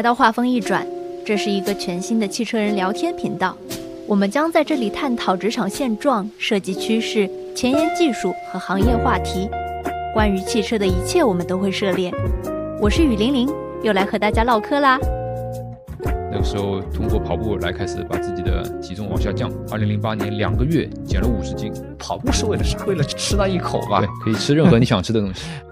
来到画风一转，这是一个全新的汽车人聊天频道。我们将在这里探讨职场现状、设计趋势、前沿技术和行业话题。关于汽车的一切，我们都会涉猎。我是雨玲玲，又来和大家唠嗑啦。那个时候通过跑步来开始把自己的体重往下降。二零零八年两个月减了五十斤。跑步是为了啥？为了吃那一口吧？对，可以吃任何你想吃的东西。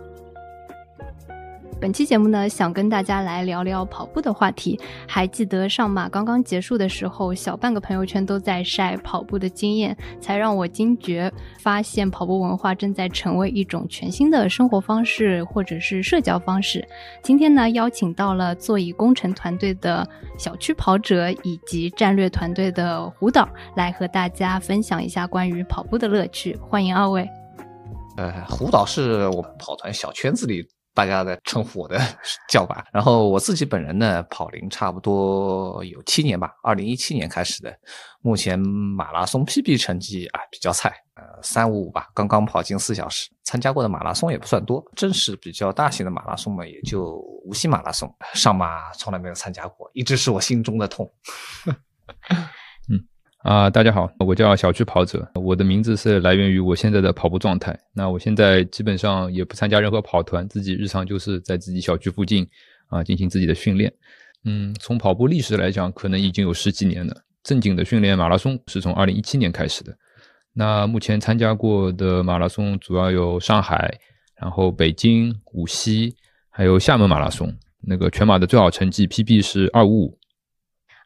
本期节目呢，想跟大家来聊聊跑步的话题。还记得上马刚刚结束的时候，小半个朋友圈都在晒跑步的经验，才让我惊觉，发现跑步文化正在成为一种全新的生活方式或者是社交方式。今天呢，邀请到了座椅工程团队的小区跑者以及战略团队的胡导，来和大家分享一下关于跑步的乐趣。欢迎二位。呃，胡导是我们跑团小圈子里。大家的称呼我的 叫法，然后我自己本人呢，跑龄差不多有七年吧，二零一七年开始的，目前马拉松 PB 成绩啊比较菜，呃三五五吧，刚刚跑进四小时，参加过的马拉松也不算多，正式比较大型的马拉松嘛，也就无锡马拉松，上马从来没有参加过，一直是我心中的痛。啊，大家好，我叫小区跑者，我的名字是来源于我现在的跑步状态。那我现在基本上也不参加任何跑团，自己日常就是在自己小区附近啊进行自己的训练。嗯，从跑步历史来讲，可能已经有十几年了。正经的训练马拉松是从二零一七年开始的。那目前参加过的马拉松主要有上海，然后北京、无锡，还有厦门马拉松。那个全马的最好成绩 PB 是二五五。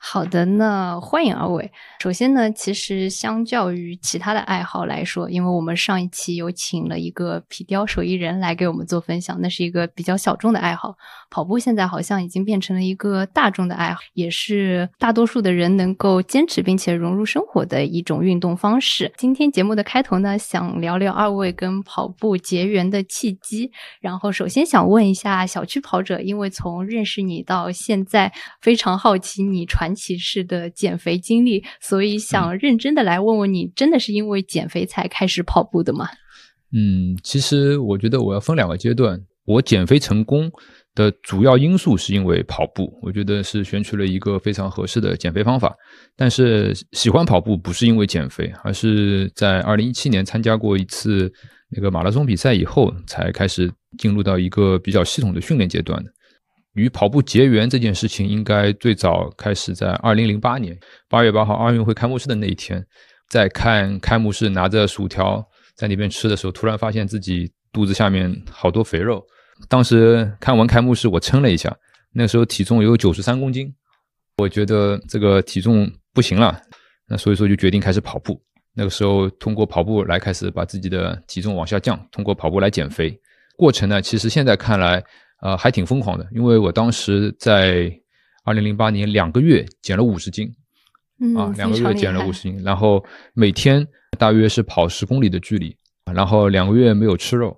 好的，那欢迎二位。首先呢，其实相较于其他的爱好来说，因为我们上一期有请了一个皮雕手艺人来给我们做分享，那是一个比较小众的爱好。跑步现在好像已经变成了一个大众的爱好，也是大多数的人能够坚持并且融入生活的一种运动方式。今天节目的开头呢，想聊聊二位跟跑步结缘的契机。然后首先想问一下小区跑者，因为从认识你到现在，非常好奇你传。骑士的减肥经历，所以想认真的来问问你，真的是因为减肥才开始跑步的吗？嗯，其实我觉得我要分两个阶段。我减肥成功的主要因素是因为跑步，我觉得是选取了一个非常合适的减肥方法。但是喜欢跑步不是因为减肥，而是在二零一七年参加过一次那个马拉松比赛以后，才开始进入到一个比较系统的训练阶段的。与跑步结缘这件事情，应该最早开始在二零零八年八月八号奥运会开幕式的那一天，在看开幕式拿着薯条在那边吃的时候，突然发现自己肚子下面好多肥肉。当时看完开幕式，我称了一下，那时候体重有九十三公斤，我觉得这个体重不行了，那所以说就决定开始跑步。那个时候通过跑步来开始把自己的体重往下降，通过跑步来减肥。过程呢，其实现在看来。呃，还挺疯狂的，因为我当时在二零零八年两个月减了五十斤，啊，两个月减了五十斤，然后每天大约是跑十公里的距离，然后两个月没有吃肉，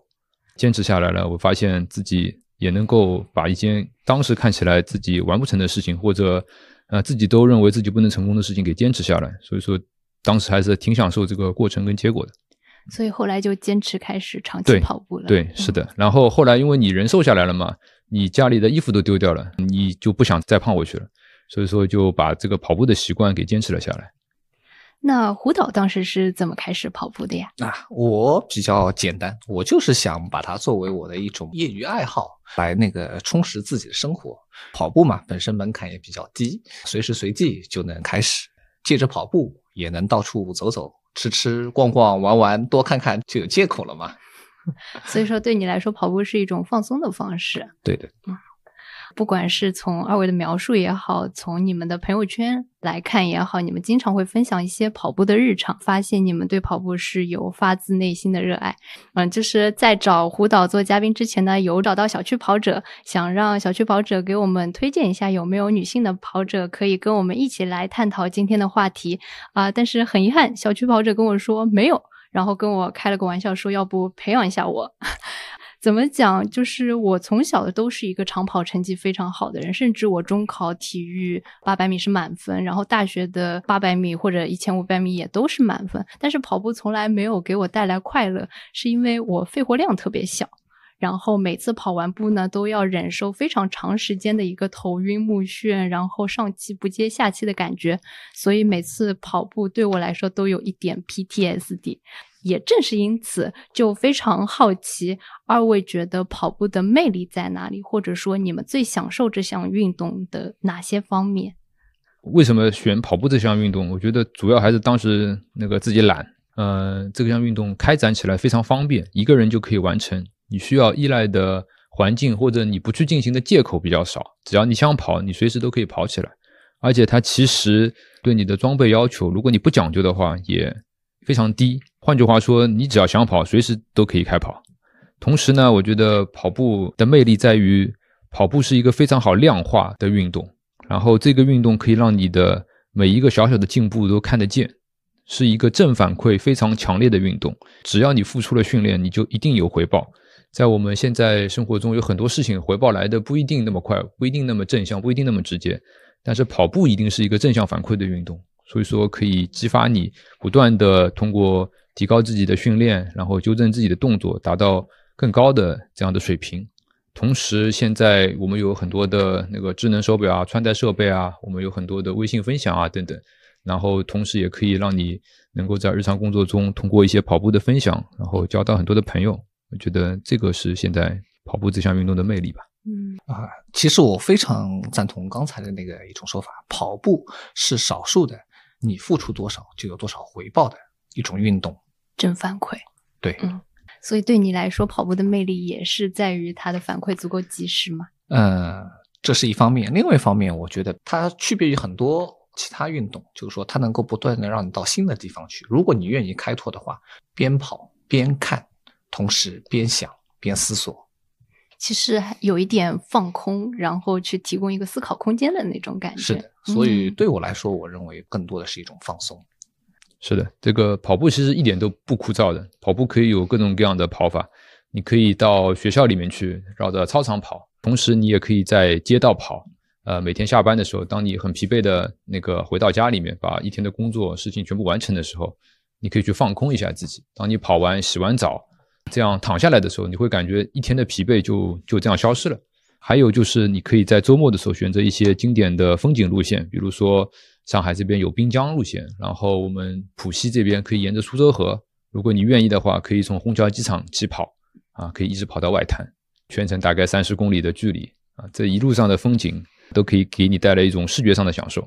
坚持下来了，我发现自己也能够把一件当时看起来自己完不成的事情，或者呃自己都认为自己不能成功的事情给坚持下来，所以说当时还是挺享受这个过程跟结果的。所以后来就坚持开始长期跑步了。对，是的。然后后来因为你人瘦下来了嘛，你家里的衣服都丢掉了，你就不想再胖回去了，所以说就把这个跑步的习惯给坚持了下来。那胡导当时是怎么开始跑步的呀？啊，我比较简单，我就是想把它作为我的一种业余爱好，来那个充实自己的生活。跑步嘛，本身门槛也比较低，随时随地就能开始，借着跑步也能到处走走。吃吃逛逛玩玩多看看就有借口了嘛，所以说对你来说跑步是一种放松的方式。对的，嗯。不管是从二位的描述也好，从你们的朋友圈来看也好，你们经常会分享一些跑步的日常，发现你们对跑步是有发自内心的热爱。嗯，就是在找胡导做嘉宾之前呢，有找到小区跑者，想让小区跑者给我们推荐一下有没有女性的跑者可以跟我们一起来探讨今天的话题啊。但是很遗憾，小区跑者跟我说没有，然后跟我开了个玩笑说要不培养一下我。怎么讲？就是我从小都是一个长跑成绩非常好的人，甚至我中考体育八百米是满分，然后大学的八百米或者一千五百米也都是满分。但是跑步从来没有给我带来快乐，是因为我肺活量特别小。然后每次跑完步呢，都要忍受非常长时间的一个头晕目眩，然后上气不接下气的感觉，所以每次跑步对我来说都有一点 PTSD。也正是因此，就非常好奇二位觉得跑步的魅力在哪里，或者说你们最享受这项运动的哪些方面？为什么选跑步这项运动？我觉得主要还是当时那个自己懒。呃，这项运动开展起来非常方便，一个人就可以完成。你需要依赖的环境或者你不去进行的借口比较少，只要你想跑，你随时都可以跑起来。而且它其实对你的装备要求，如果你不讲究的话，也非常低。换句话说，你只要想跑，随时都可以开跑。同时呢，我觉得跑步的魅力在于，跑步是一个非常好量化的运动，然后这个运动可以让你的每一个小小的进步都看得见。是一个正反馈非常强烈的运动，只要你付出了训练，你就一定有回报。在我们现在生活中，有很多事情回报来的不一定那么快，不一定那么正向，不一定那么直接。但是跑步一定是一个正向反馈的运动，所以说可以激发你不断的通过提高自己的训练，然后纠正自己的动作，达到更高的这样的水平。同时，现在我们有很多的那个智能手表啊、穿戴设备啊，我们有很多的微信分享啊等等。然后，同时也可以让你能够在日常工作中通过一些跑步的分享，然后交到很多的朋友。我觉得这个是现在跑步这项运动的魅力吧。嗯啊，其实我非常赞同刚才的那个一种说法，跑步是少数的，你付出多少就有多少回报的一种运动，正反馈。对，嗯，所以对你来说，跑步的魅力也是在于它的反馈足够及时嘛？嗯，这是一方面。另外一方面，我觉得它区别于很多。其他运动就是说，它能够不断的让你到新的地方去。如果你愿意开拓的话，边跑边看，同时边想边思索，其实有一点放空，然后去提供一个思考空间的那种感觉。是的，所以对我来说，我认为更多的是一种放松。是的，这个跑步其实一点都不枯燥的。跑步可以有各种各样的跑法，你可以到学校里面去绕着操场跑，同时你也可以在街道跑。呃，每天下班的时候，当你很疲惫的那个回到家里面，把一天的工作事情全部完成的时候，你可以去放空一下自己。当你跑完、洗完澡，这样躺下来的时候，你会感觉一天的疲惫就就这样消失了。还有就是，你可以在周末的时候选择一些经典的风景路线，比如说上海这边有滨江路线，然后我们浦西这边可以沿着苏州河。如果你愿意的话，可以从虹桥机场起跑，啊，可以一直跑到外滩，全程大概三十公里的距离，啊，这一路上的风景。都可以给你带来一种视觉上的享受。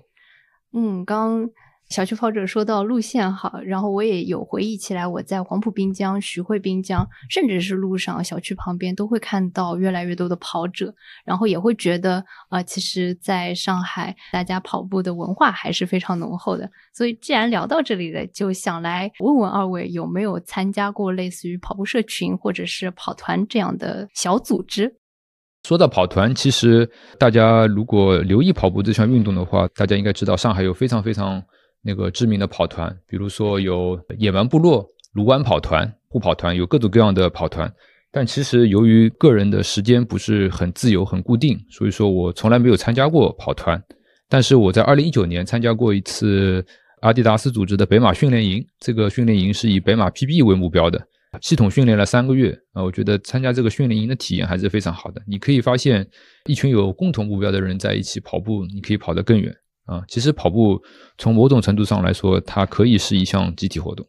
嗯，刚小区跑者说到路线好，然后我也有回忆起来，我在黄埔滨江、徐汇滨江，甚至是路上、小区旁边，都会看到越来越多的跑者，然后也会觉得，呃，其实在上海，大家跑步的文化还是非常浓厚的。所以，既然聊到这里了，就想来问问二位，有没有参加过类似于跑步社群或者是跑团这样的小组织？说到跑团，其实大家如果留意跑步这项运动的话，大家应该知道上海有非常非常那个知名的跑团，比如说有野蛮部落、卢湾跑团、护跑团，有各种各样的跑团。但其实由于个人的时间不是很自由、很固定，所以说我从来没有参加过跑团。但是我在二零一九年参加过一次阿迪达斯组织的北马训练营，这个训练营是以北马 PB 为目标的。系统训练了三个月啊，我觉得参加这个训练营的体验还是非常好的。你可以发现一群有共同目标的人在一起跑步，你可以跑得更远啊。其实跑步从某种程度上来说，它可以是一项集体活动。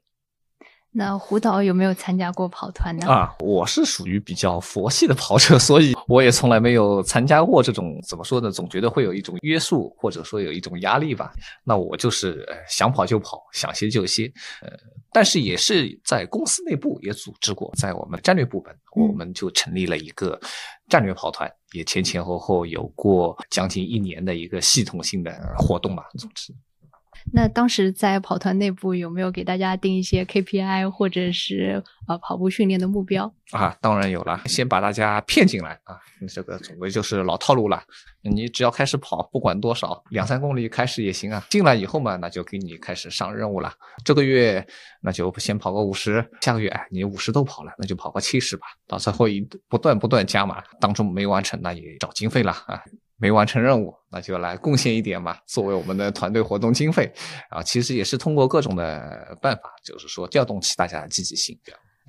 那胡导有没有参加过跑团呢？啊，我是属于比较佛系的跑者，所以我也从来没有参加过这种怎么说呢？总觉得会有一种约束，或者说有一种压力吧。那我就是想跑就跑，想歇就歇。呃，但是也是在公司内部也组织过，在我们战略部门，我们就成立了一个战略跑团，也前前后后有过将近一年的一个系统性的活动吧，组织。那当时在跑团内部有没有给大家定一些 KPI 或者是呃跑步训练的目标啊？当然有了，先把大家骗进来啊，这个总归就是老套路了。你只要开始跑，不管多少，两三公里开始也行啊。进来以后嘛，那就给你开始上任务了。这个月那就先跑个五十，下个月哎你五十都跑了，那就跑个七十吧。到最后一不断不断加码，当中没完成那也找经费了啊。没完成任务，那就来贡献一点嘛，作为我们的团队活动经费啊。其实也是通过各种的办法，就是说调动起大家的积极性。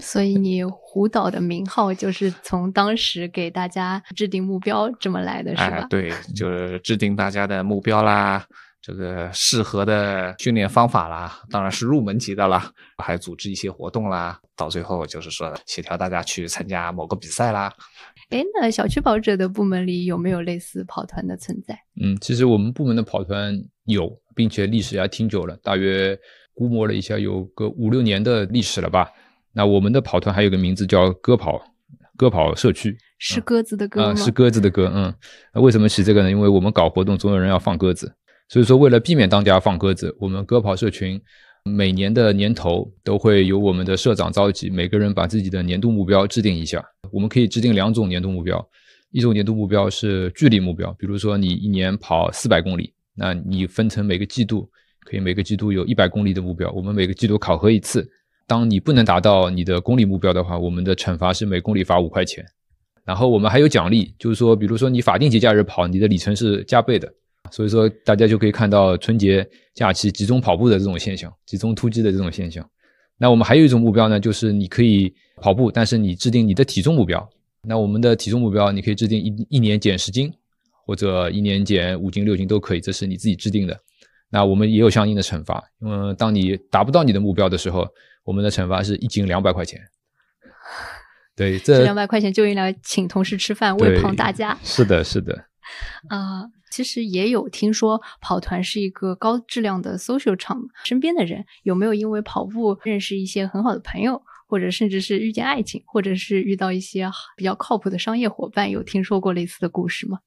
所以你胡导的名号就是从当时给大家制定目标这么来的，是吧？对，就是制定大家的目标啦。这个适合的训练方法啦，当然是入门级的啦，还组织一些活动啦，到最后就是说协调大家去参加某个比赛啦。哎，那小区跑者的部门里有没有类似跑团的存在？嗯，其实我们部门的跑团有，并且历史还挺久了，大约估摸了一下，有个五六年的历史了吧。那我们的跑团还有个名字叫“鸽跑”，鸽跑社区是鸽子的鸽吗？是鸽子的鸽。嗯，那为什么起这个呢？因为我们搞活动总有人要放鸽子。所以说，为了避免当家放鸽子，我们鸽跑社群每年的年头都会由我们的社长召集，每个人把自己的年度目标制定一下。我们可以制定两种年度目标，一种年度目标是距离目标，比如说你一年跑四百公里，那你分成每个季度，可以每个季度有一百公里的目标，我们每个季度考核一次。当你不能达到你的公里目标的话，我们的惩罚是每公里罚五块钱。然后我们还有奖励，就是说，比如说你法定节假日跑，你的里程是加倍的。所以说，大家就可以看到春节假期集中跑步的这种现象，集中突击的这种现象。那我们还有一种目标呢，就是你可以跑步，但是你制定你的体重目标。那我们的体重目标，你可以制定一一年减十斤，或者一年减五斤六斤都可以，这是你自己制定的。那我们也有相应的惩罚，嗯，当你达不到你的目标的时候，我们的惩罚是一斤两百块钱。对，这两百块钱就用来请同事吃饭，喂胖大家。是的，是的。啊。其实也有听说跑团是一个高质量的 social 场，身边的人有没有因为跑步认识一些很好的朋友，或者甚至是遇见爱情，或者是遇到一些比较靠谱的商业伙伴？有听说过类似的故事吗？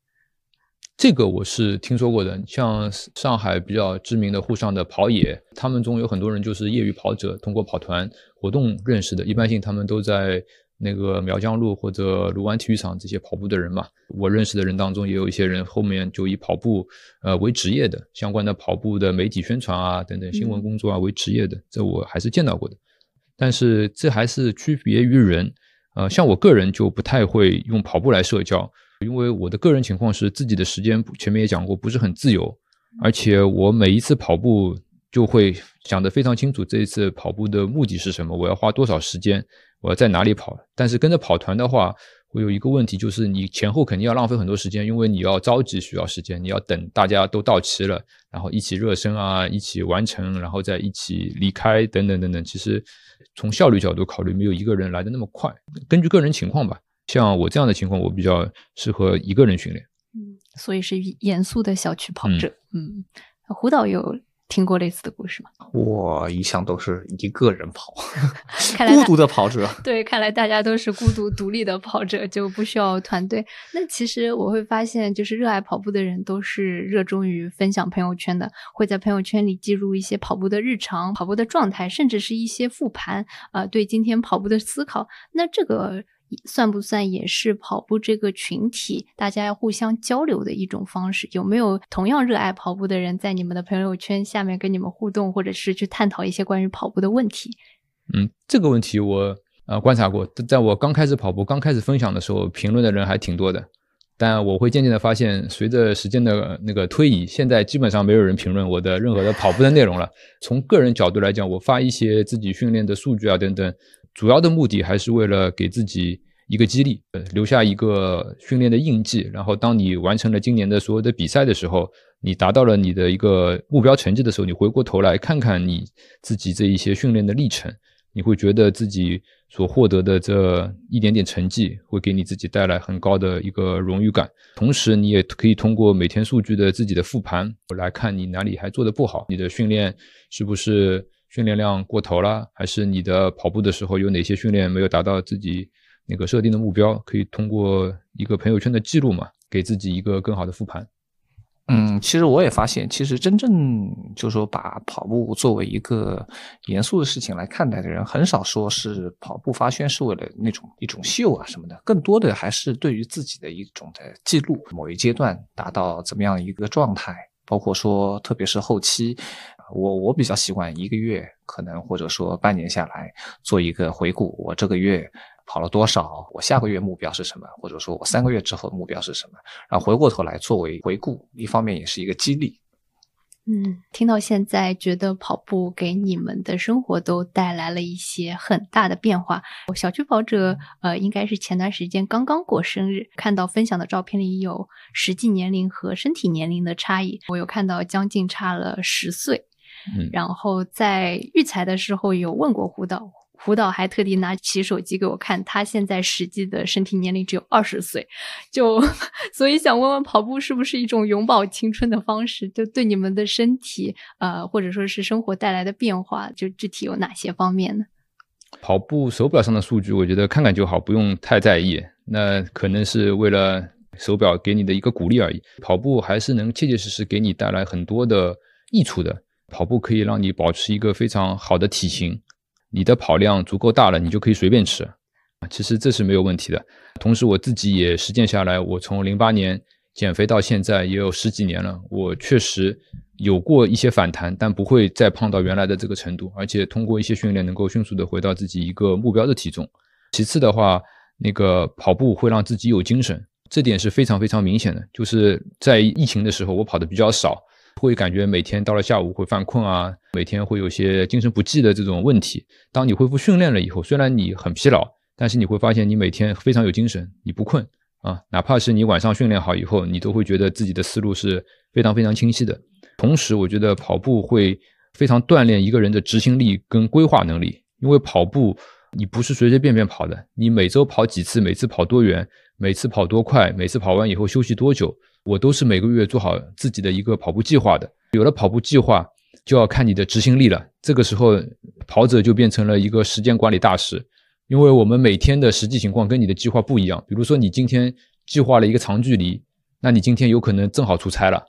这个我是听说过的，像上海比较知名的沪上的跑野，他们中有很多人就是业余跑者，通过跑团活动认识的，一般性他们都在。那个苗江路或者卢湾体育场这些跑步的人嘛，我认识的人当中也有一些人后面就以跑步呃为职业的，相关的跑步的媒体宣传啊等等新闻工作啊为职业的，这我还是见到过的。但是这还是区别于人，呃，像我个人就不太会用跑步来社交，因为我的个人情况是自己的时间前面也讲过不是很自由，而且我每一次跑步就会想得非常清楚，这一次跑步的目的是什么，我要花多少时间。我要在哪里跑？但是跟着跑团的话，会有一个问题，就是你前后肯定要浪费很多时间，因为你要着急需要时间，你要等大家都到齐了，然后一起热身啊，一起完成，然后再一起离开，等等等等。其实从效率角度考虑，没有一个人来的那么快。根据个人情况吧，像我这样的情况，我比较适合一个人训练。嗯，所以是严肃的小区跑者。嗯，胡导有。听过类似的故事吗？我一向都是一个人跑，孤独的跑者。对，看来大家都是孤独独立的跑者，就不需要团队。那其实我会发现，就是热爱跑步的人都是热衷于分享朋友圈的，会在朋友圈里记录一些跑步的日常、跑步的状态，甚至是一些复盘啊，对今天跑步的思考。那这个。算不算也是跑步这个群体大家要互相交流的一种方式？有没有同样热爱跑步的人在你们的朋友圈下面跟你们互动，或者是去探讨一些关于跑步的问题？嗯，这个问题我呃观察过，在我刚开始跑步、刚开始分享的时候，评论的人还挺多的。但我会渐渐的发现，随着时间的那个推移，现在基本上没有人评论我的任何的跑步的内容了。从个人角度来讲，我发一些自己训练的数据啊等等。主要的目的还是为了给自己一个激励，留下一个训练的印记。然后，当你完成了今年的所有的比赛的时候，你达到了你的一个目标成绩的时候，你回过头来看看你自己这一些训练的历程，你会觉得自己所获得的这一点点成绩，会给你自己带来很高的一个荣誉感。同时，你也可以通过每天数据的自己的复盘来看你哪里还做的不好，你的训练是不是？训练量过头了，还是你的跑步的时候有哪些训练没有达到自己那个设定的目标？可以通过一个朋友圈的记录嘛，给自己一个更好的复盘。嗯，其实我也发现，其实真正就是说把跑步作为一个严肃的事情来看待的人，很少说是跑步发圈是为了那种一种秀啊什么的，更多的还是对于自己的一种的记录，某一阶段达到怎么样一个状态，包括说特别是后期。我我比较习惯一个月，可能或者说半年下来做一个回顾，我这个月跑了多少，我下个月目标是什么，或者说我三个月之后目标是什么，然后回过头来作为回顾，一方面也是一个激励。嗯，听到现在，觉得跑步给你们的生活都带来了一些很大的变化。我小区跑者，呃，应该是前段时间刚刚过生日，看到分享的照片里有实际年龄和身体年龄的差异，我有看到将近差了十岁。嗯，然后在育才的时候有问过胡导。胡导还特地拿起手机给我看，他现在实际的身体年龄只有二十岁，就所以想问问跑步是不是一种永葆青春的方式？就对你们的身体，呃，或者说是生活带来的变化，就具体有哪些方面呢？跑步手表上的数据，我觉得看看就好，不用太在意。那可能是为了手表给你的一个鼓励而已。跑步还是能切切实实给你带来很多的益处的。跑步可以让你保持一个非常好的体型。你的跑量足够大了，你就可以随便吃，啊其实这是没有问题的。同时，我自己也实践下来，我从零八年减肥到现在也有十几年了，我确实有过一些反弹，但不会再胖到原来的这个程度，而且通过一些训练能够迅速的回到自己一个目标的体重。其次的话，那个跑步会让自己有精神，这点是非常非常明显的。就是在疫情的时候，我跑的比较少。会感觉每天到了下午会犯困啊，每天会有些精神不济的这种问题。当你恢复训练了以后，虽然你很疲劳，但是你会发现你每天非常有精神，你不困啊。哪怕是你晚上训练好以后，你都会觉得自己的思路是非常非常清晰的。同时，我觉得跑步会非常锻炼一个人的执行力跟规划能力，因为跑步你不是随随便便跑的，你每周跑几次，每次跑多远，每次跑多快，每次跑完以后休息多久。我都是每个月做好自己的一个跑步计划的。有了跑步计划，就要看你的执行力了。这个时候，跑者就变成了一个时间管理大师，因为我们每天的实际情况跟你的计划不一样。比如说，你今天计划了一个长距离，那你今天有可能正好出差了，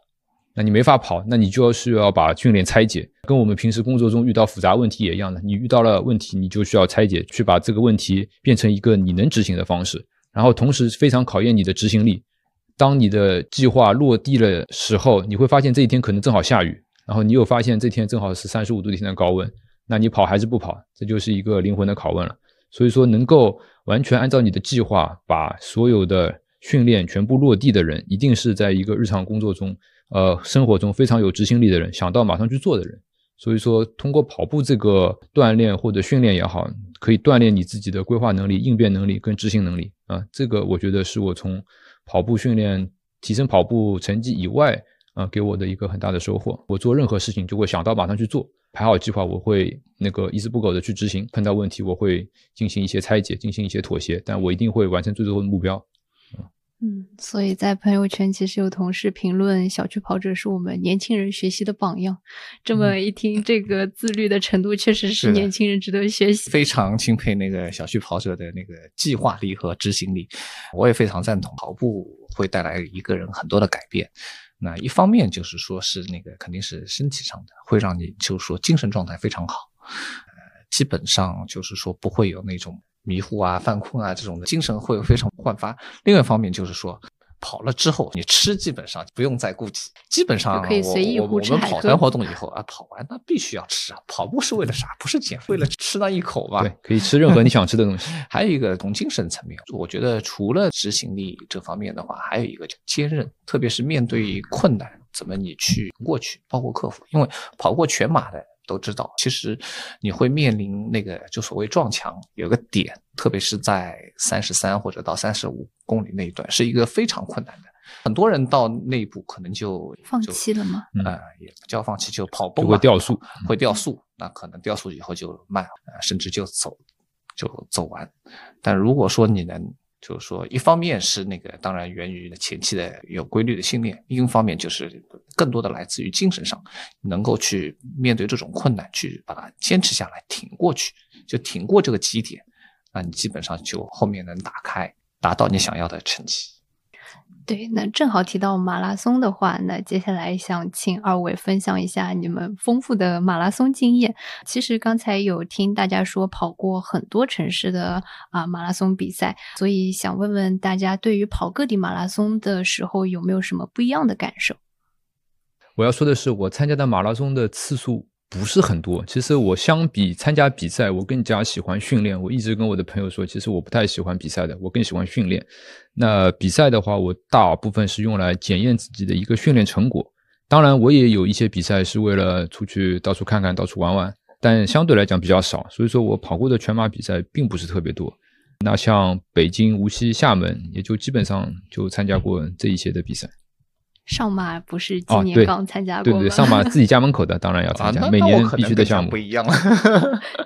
那你没法跑，那你就要需要把训练拆解。跟我们平时工作中遇到复杂问题也一样的，你遇到了问题，你就需要拆解，去把这个问题变成一个你能执行的方式，然后同时非常考验你的执行力。当你的计划落地的时候，你会发现这一天可能正好下雨，然后你又发现这天正好是三十五度的天的高温，那你跑还是不跑？这就是一个灵魂的拷问了。所以说，能够完全按照你的计划把所有的训练全部落地的人，一定是在一个日常工作中、呃生活中非常有执行力的人，想到马上去做的人。所以说，通过跑步这个锻炼或者训练也好，可以锻炼你自己的规划能力、应变能力跟执行能力啊。这个我觉得是我从。跑步训练提升跑步成绩以外，啊，给我的一个很大的收获。我做任何事情就会想到马上去做，排好计划，我会那个一丝不苟的去执行。碰到问题，我会进行一些拆解，进行一些妥协，但我一定会完成最后的目标。嗯，所以在朋友圈其实有同事评论小区跑者是我们年轻人学习的榜样。这么一听，这个自律的程度确实是年轻人值得学习。非常钦佩那个小区跑者的那个计划力和执行力，我也非常赞同。跑步会带来一个人很多的改变。那一方面就是说是那个肯定是身体上的，会让你就是说精神状态非常好。呃，基本上就是说不会有那种。迷糊啊、犯困啊这种的精神会非常焕发。另外一方面就是说，跑了之后你吃基本上不用再顾忌，基本上可以随意我们跑团活动以后啊，跑完那必须要吃啊。跑步是为了啥？不是减，为了吃那一口吧？对，可以吃任何你想吃的东西。还有一个从精神层面，我觉得除了执行力这方面的话，还有一个就坚韧，特别是面对困难，怎么你去过去，包括克服。因为跑过全马的。都知道，其实你会面临那个就所谓撞墙，有个点，特别是在三十三或者到三十五公里那一段，是一个非常困难的。很多人到那一步可能就放弃了吗？呃，也不叫放弃，就跑崩会掉速，会掉速。那可能掉速以后就慢，甚至就走，就走完。但如果说你能。就是说，一方面是那个，当然源于前期的有规律的训练；另一方面就是更多的来自于精神上，能够去面对这种困难，去把它坚持下来，挺过去，就挺过这个极点，那你基本上就后面能打开，达到你想要的成绩。对，那正好提到马拉松的话，那接下来想请二位分享一下你们丰富的马拉松经验。其实刚才有听大家说跑过很多城市的啊马拉松比赛，所以想问问大家，对于跑各地马拉松的时候有没有什么不一样的感受？我要说的是，我参加的马拉松的次数。不是很多。其实我相比参加比赛，我更加喜欢训练。我一直跟我的朋友说，其实我不太喜欢比赛的，我更喜欢训练。那比赛的话，我大部分是用来检验自己的一个训练成果。当然，我也有一些比赛是为了出去到处看看、到处玩玩，但相对来讲比较少。所以说我跑过的全马比赛并不是特别多。那像北京、无锡、厦门，也就基本上就参加过这一些的比赛。上马不是今年刚参加过吗？对对，上马自己家门口的，当然要参加，每年必须的项目不一样。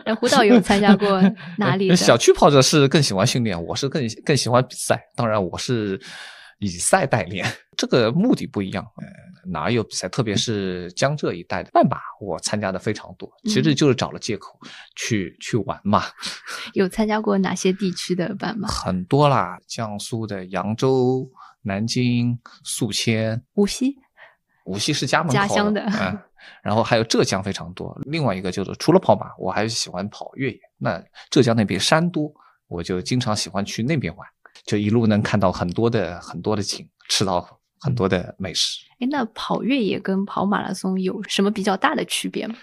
那 胡导有参加过 哪里？小区跑者是更喜欢训练，我是更更喜欢比赛。当然，我是以赛代练，这个目的不一样。哪有比赛？特别是江浙一带的半马，我参加的非常多。其实就是找了借口去去玩嘛。有参加过哪些地区的半马？很多啦，江苏的扬州、南京、宿迁、无锡。无锡是家门口家乡的。嗯，然后还有浙江非常多。另外一个就是除了跑马，我还喜欢跑越野。那浙江那边山多，我就经常喜欢去那边玩，就一路能看到很多的很多的景，吃到。很多的美食。哎，那跑越野跟跑马拉松有什么比较大的区别吗？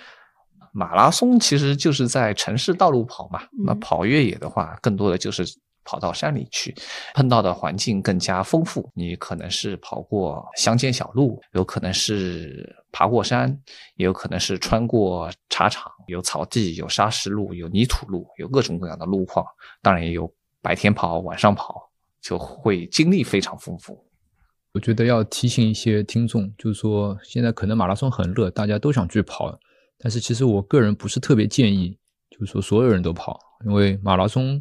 马拉松其实就是在城市道路跑嘛，那跑越野的话，更多的就是跑到山里去，碰到的环境更加丰富。你可能是跑过乡间小路，有可能是爬过山，也有可能是穿过茶场，有草地，有砂石路，有泥土路，有各种各样的路况。当然也有白天跑、晚上跑，就会经历非常丰富。我觉得要提醒一些听众，就是说现在可能马拉松很热，大家都想去跑，但是其实我个人不是特别建议，就是说所有人都跑，因为马拉松，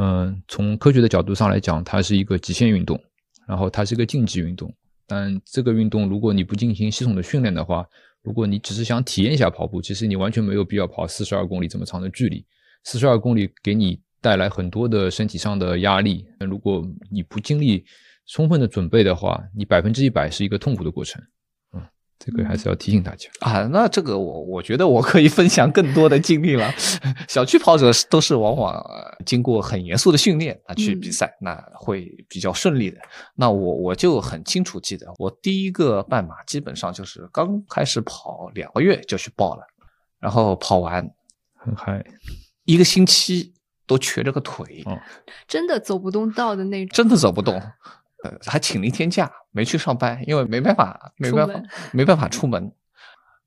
嗯，从科学的角度上来讲，它是一个极限运动，然后它是一个竞技运动。但这个运动如果你不进行系统的训练的话，如果你只是想体验一下跑步，其实你完全没有必要跑四十二公里这么长的距离。四十二公里给你带来很多的身体上的压力，那如果你不经历，充分的准备的话，你百分之一百是一个痛苦的过程，这个还是要提醒大家啊。那这个我我觉得我可以分享更多的经历了。小区跑者都是往往经过很严肃的训练啊去比赛，那会比较顺利的。那我我就很清楚记得，我第一个半马基本上就是刚开始跑两个月就去报了，然后跑完很嗨，一个星期都瘸着个腿，真的走不动道的那种，真的走不动。呃，还请了一天假，没去上班，因为没办法，没办法，没办法出门。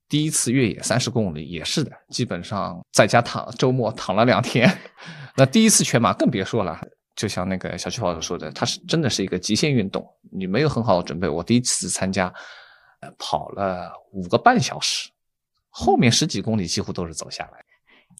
第一次越野三十公里也是的，基本上在家躺，周末躺了两天。那第一次全马更别说了，就像那个小区跑者说的，它是真的是一个极限运动，你没有很好的准备。我第一次参加，跑了五个半小时，后面十几公里几乎都是走下来。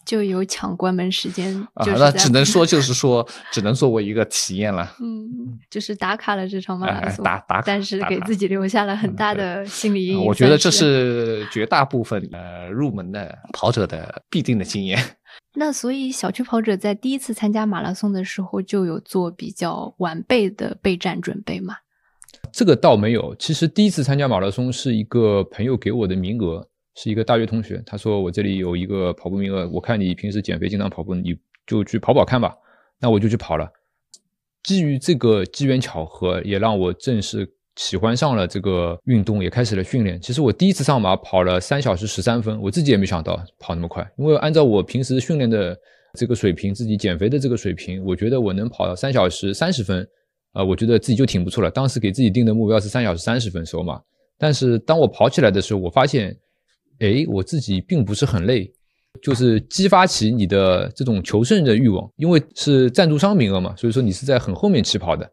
就有抢关门时间啊，那只能 说就是说，只能作为一个体验了。嗯，就是打卡了这场马拉松，打打，但是给自己留下了很大的心理阴影。我觉得这是绝大部分呃入门的跑者的必定的经验。那所以小区跑者在第一次参加马拉松的时候，就有做比较完备的备战准备吗？这个倒没有。其实第一次参加马拉松是一个朋友给我的名额。是一个大学同学，他说我这里有一个跑步名额，我看你平时减肥经常跑步，你就去跑跑看吧。那我就去跑了。基于这个机缘巧合，也让我正式喜欢上了这个运动，也开始了训练。其实我第一次上马跑了三小时十三分，我自己也没想到跑那么快，因为按照我平时训练的这个水平，自己减肥的这个水平，我觉得我能跑到三小时三十分，啊，我觉得自己就挺不错了。当时给自己定的目标是三小时三十分首马，但是当我跑起来的时候，我发现。哎，我自己并不是很累，就是激发起你的这种求胜的欲望，因为是赞助商名额嘛，所以说你是在很后面起跑的，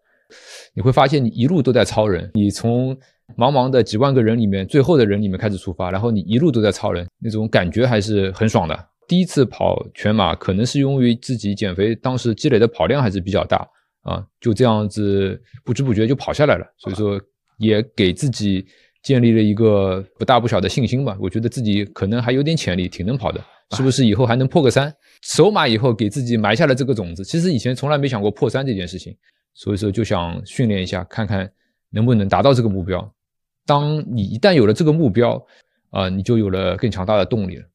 你会发现你一路都在超人，你从茫茫的几万个人里面最后的人里面开始出发，然后你一路都在超人，那种感觉还是很爽的。第一次跑全马，可能是因为自己减肥，当时积累的跑量还是比较大啊，就这样子不知不觉就跑下来了，所以说也给自己。建立了一个不大不小的信心吧，我觉得自己可能还有点潜力，挺能跑的，是不是以后还能破个三？首马以后给自己埋下了这个种子。其实以前从来没想过破三这件事情，所以说就想训练一下，看看能不能达到这个目标。当你一旦有了这个目标，啊，你就有了更强大的动力了。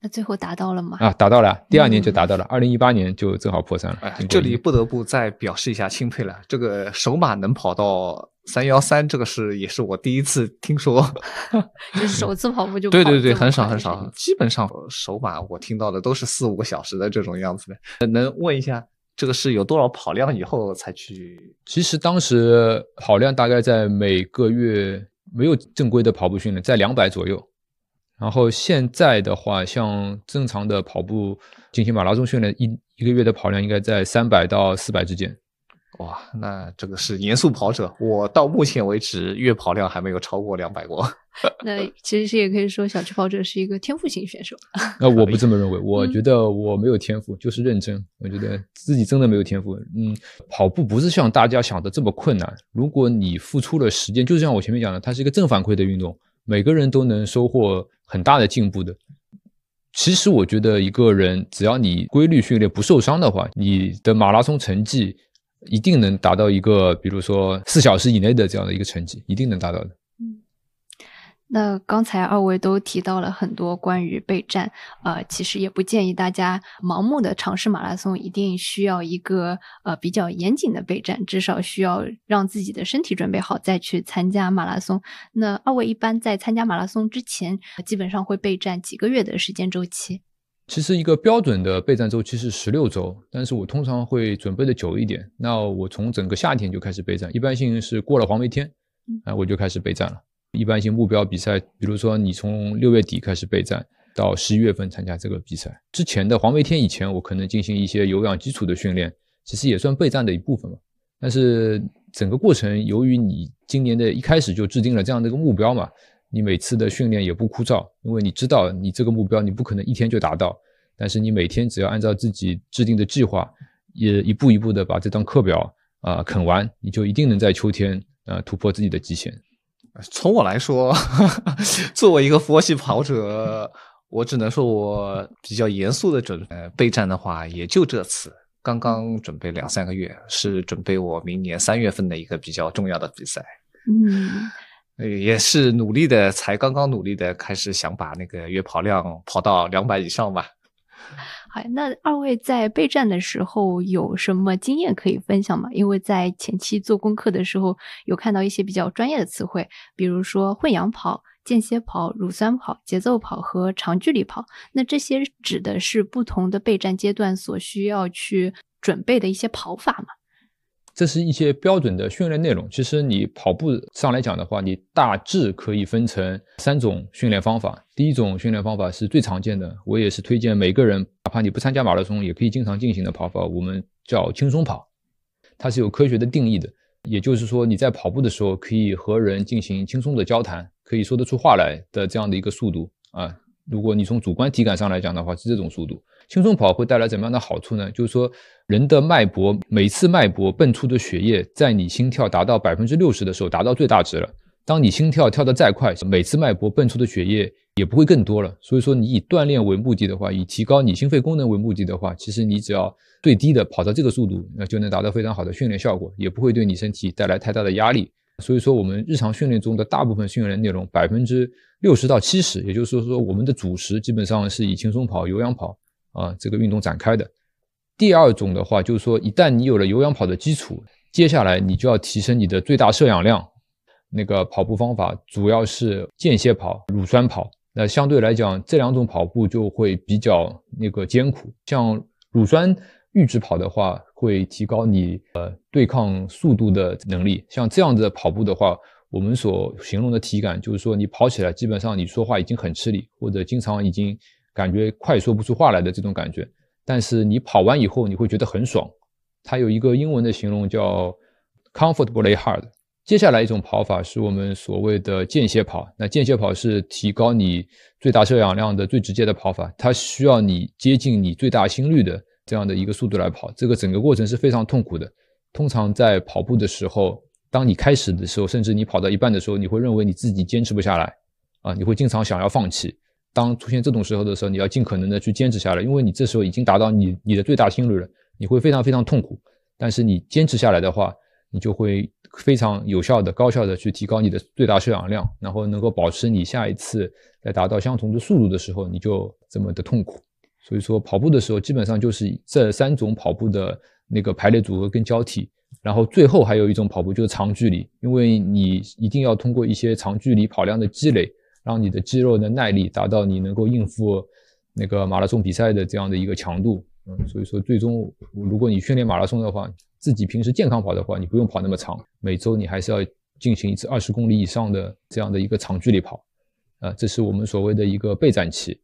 那最后达到了吗？啊，达到了，第二年就达到了，二零一八年就正好破三了。这里不得不再表示一下钦佩了，这个首马能跑到。三幺三这个是也是我第一次听说，就是首次跑步就对对对，很少很少，基本上首马我听到的都是四五个小时的这种样子的。能问一下，这个是有多少跑量以后才去？其实当时跑量大概在每个月没有正规的跑步训练，在两百左右。然后现在的话，像正常的跑步进行马拉松训练，一一个月的跑量应该在三百到四百之间。哇，那这个是严肃跑者，我到目前为止月跑量还没有超过两百过。那其实是也可以说，小区跑者是一个天赋型选手。那我不这么认为，我觉得我没有天赋，就是认真。我觉得自己真的没有天赋。嗯，跑步不是像大家想的这么困难。如果你付出了时间，就像我前面讲的，它是一个正反馈的运动，每个人都能收获很大的进步的。其实我觉得一个人只要你规律训练不受伤的话，你的马拉松成绩一定能达到一个，比如说四小时以内的这样的一个成绩，一定能达到的。嗯那刚才二位都提到了很多关于备战，呃，其实也不建议大家盲目的尝试马拉松，一定需要一个呃比较严谨的备战，至少需要让自己的身体准备好再去参加马拉松。那二位一般在参加马拉松之前，基本上会备战几个月的时间周期？其实一个标准的备战周期是十六周，但是我通常会准备的久一点。那我从整个夏天就开始备战，一般性是过了黄梅天，啊，我就开始备战了。一般性目标比赛，比如说你从六月底开始备战，到十一月份参加这个比赛之前的黄梅天以前，我可能进行一些有氧基础的训练，其实也算备战的一部分嘛。但是整个过程，由于你今年的一开始就制定了这样的一个目标嘛，你每次的训练也不枯燥，因为你知道你这个目标你不可能一天就达到，但是你每天只要按照自己制定的计划，也一步一步的把这张课表啊啃完，你就一定能在秋天啊突破自己的极限。从我来说，作为一个佛系跑者，我只能说我比较严肃的准呃备战的话，也就这次，刚刚准备两三个月，是准备我明年三月份的一个比较重要的比赛。嗯，也是努力的，才刚刚努力的开始想把那个月跑量跑到两百以上吧。好，那二位在备战的时候有什么经验可以分享吗？因为在前期做功课的时候，有看到一些比较专业的词汇，比如说混氧跑、间歇跑、乳酸跑、节奏跑和长距离跑。那这些指的是不同的备战阶段所需要去准备的一些跑法吗？这是一些标准的训练内容。其实你跑步上来讲的话，你大致可以分成三种训练方法。第一种训练方法是最常见的，我也是推荐每个人，哪怕你不参加马拉松，也可以经常进行的跑法。我们叫轻松跑，它是有科学的定义的。也就是说，你在跑步的时候可以和人进行轻松的交谈，可以说得出话来的这样的一个速度啊。如果你从主观体感上来讲的话，是这种速度。轻松跑会带来怎么样的好处呢？就是说，人的脉搏每次脉搏泵出的血液，在你心跳达到百分之六十的时候，达到最大值了。当你心跳跳得再快，每次脉搏泵出的血液也不会更多了。所以说，你以锻炼为目的的话，以提高你心肺功能为目的的话，其实你只要最低的跑到这个速度，那就能达到非常好的训练效果，也不会对你身体带来太大的压力。所以说，我们日常训练中的大部分训练内容，百分之六十到七十，也就是说，我们的主食基本上是以轻松跑、有氧跑。啊，这个运动展开的。第二种的话，就是说，一旦你有了有氧跑的基础，接下来你就要提升你的最大摄氧量。那个跑步方法主要是间歇跑、乳酸跑。那相对来讲，这两种跑步就会比较那个艰苦。像乳酸阈值跑的话，会提高你呃对抗速度的能力。像这样的跑步的话，我们所形容的体感，就是说你跑起来基本上你说话已经很吃力，或者经常已经。感觉快说不出话来的这种感觉，但是你跑完以后你会觉得很爽。它有一个英文的形容叫 comfortably hard。接下来一种跑法是我们所谓的间歇跑。那间歇跑是提高你最大摄氧量的最直接的跑法，它需要你接近你最大心率的这样的一个速度来跑。这个整个过程是非常痛苦的。通常在跑步的时候，当你开始的时候，甚至你跑到一半的时候，你会认为你自己坚持不下来啊，你会经常想要放弃。当出现这种时候的时候，你要尽可能的去坚持下来，因为你这时候已经达到你你的最大心率了，你会非常非常痛苦。但是你坚持下来的话，你就会非常有效的、高效的去提高你的最大摄氧量，然后能够保持你下一次在达到相同的速度的时候，你就这么的痛苦。所以说，跑步的时候基本上就是这三种跑步的那个排列组合跟交替，然后最后还有一种跑步就是长距离，因为你一定要通过一些长距离跑量的积累。让你的肌肉的耐力达到你能够应付那个马拉松比赛的这样的一个强度，嗯，所以说最终如果你训练马拉松的话，自己平时健康跑的话，你不用跑那么长，每周你还是要进行一次二十公里以上的这样的一个长距离跑，啊，这是我们所谓的一个备战期。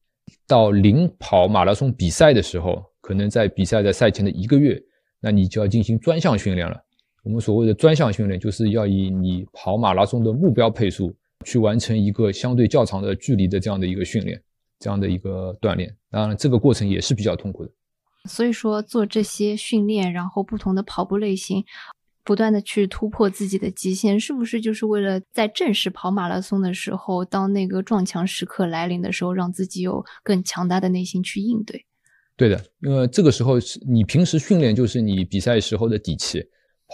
到临跑马拉松比赛的时候，可能在比赛的赛前的一个月，那你就要进行专项训练了。我们所谓的专项训练，就是要以你跑马拉松的目标配速去完成一个相对较长的距离的这样的一个训练，这样的一个锻炼。当然，这个过程也是比较痛苦的。所以说，做这些训练，然后不同的跑步类型。不断的去突破自己的极限，是不是就是为了在正式跑马拉松的时候，当那个撞墙时刻来临的时候，让自己有更强大的内心去应对？对的，因为这个时候是你平时训练就是你比赛时候的底气。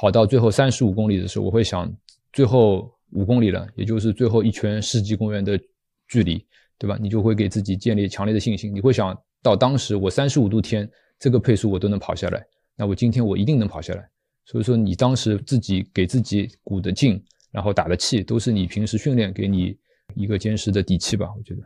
跑到最后三十五公里的时候，我会想，最后五公里了，也就是最后一圈世纪公园的距离，对吧？你就会给自己建立强烈的信心。你会想到当时我三十五度天这个配速我都能跑下来，那我今天我一定能跑下来。所以说，你当时自己给自己鼓的劲，然后打的气，都是你平时训练给你一个坚实的底气吧？我觉得。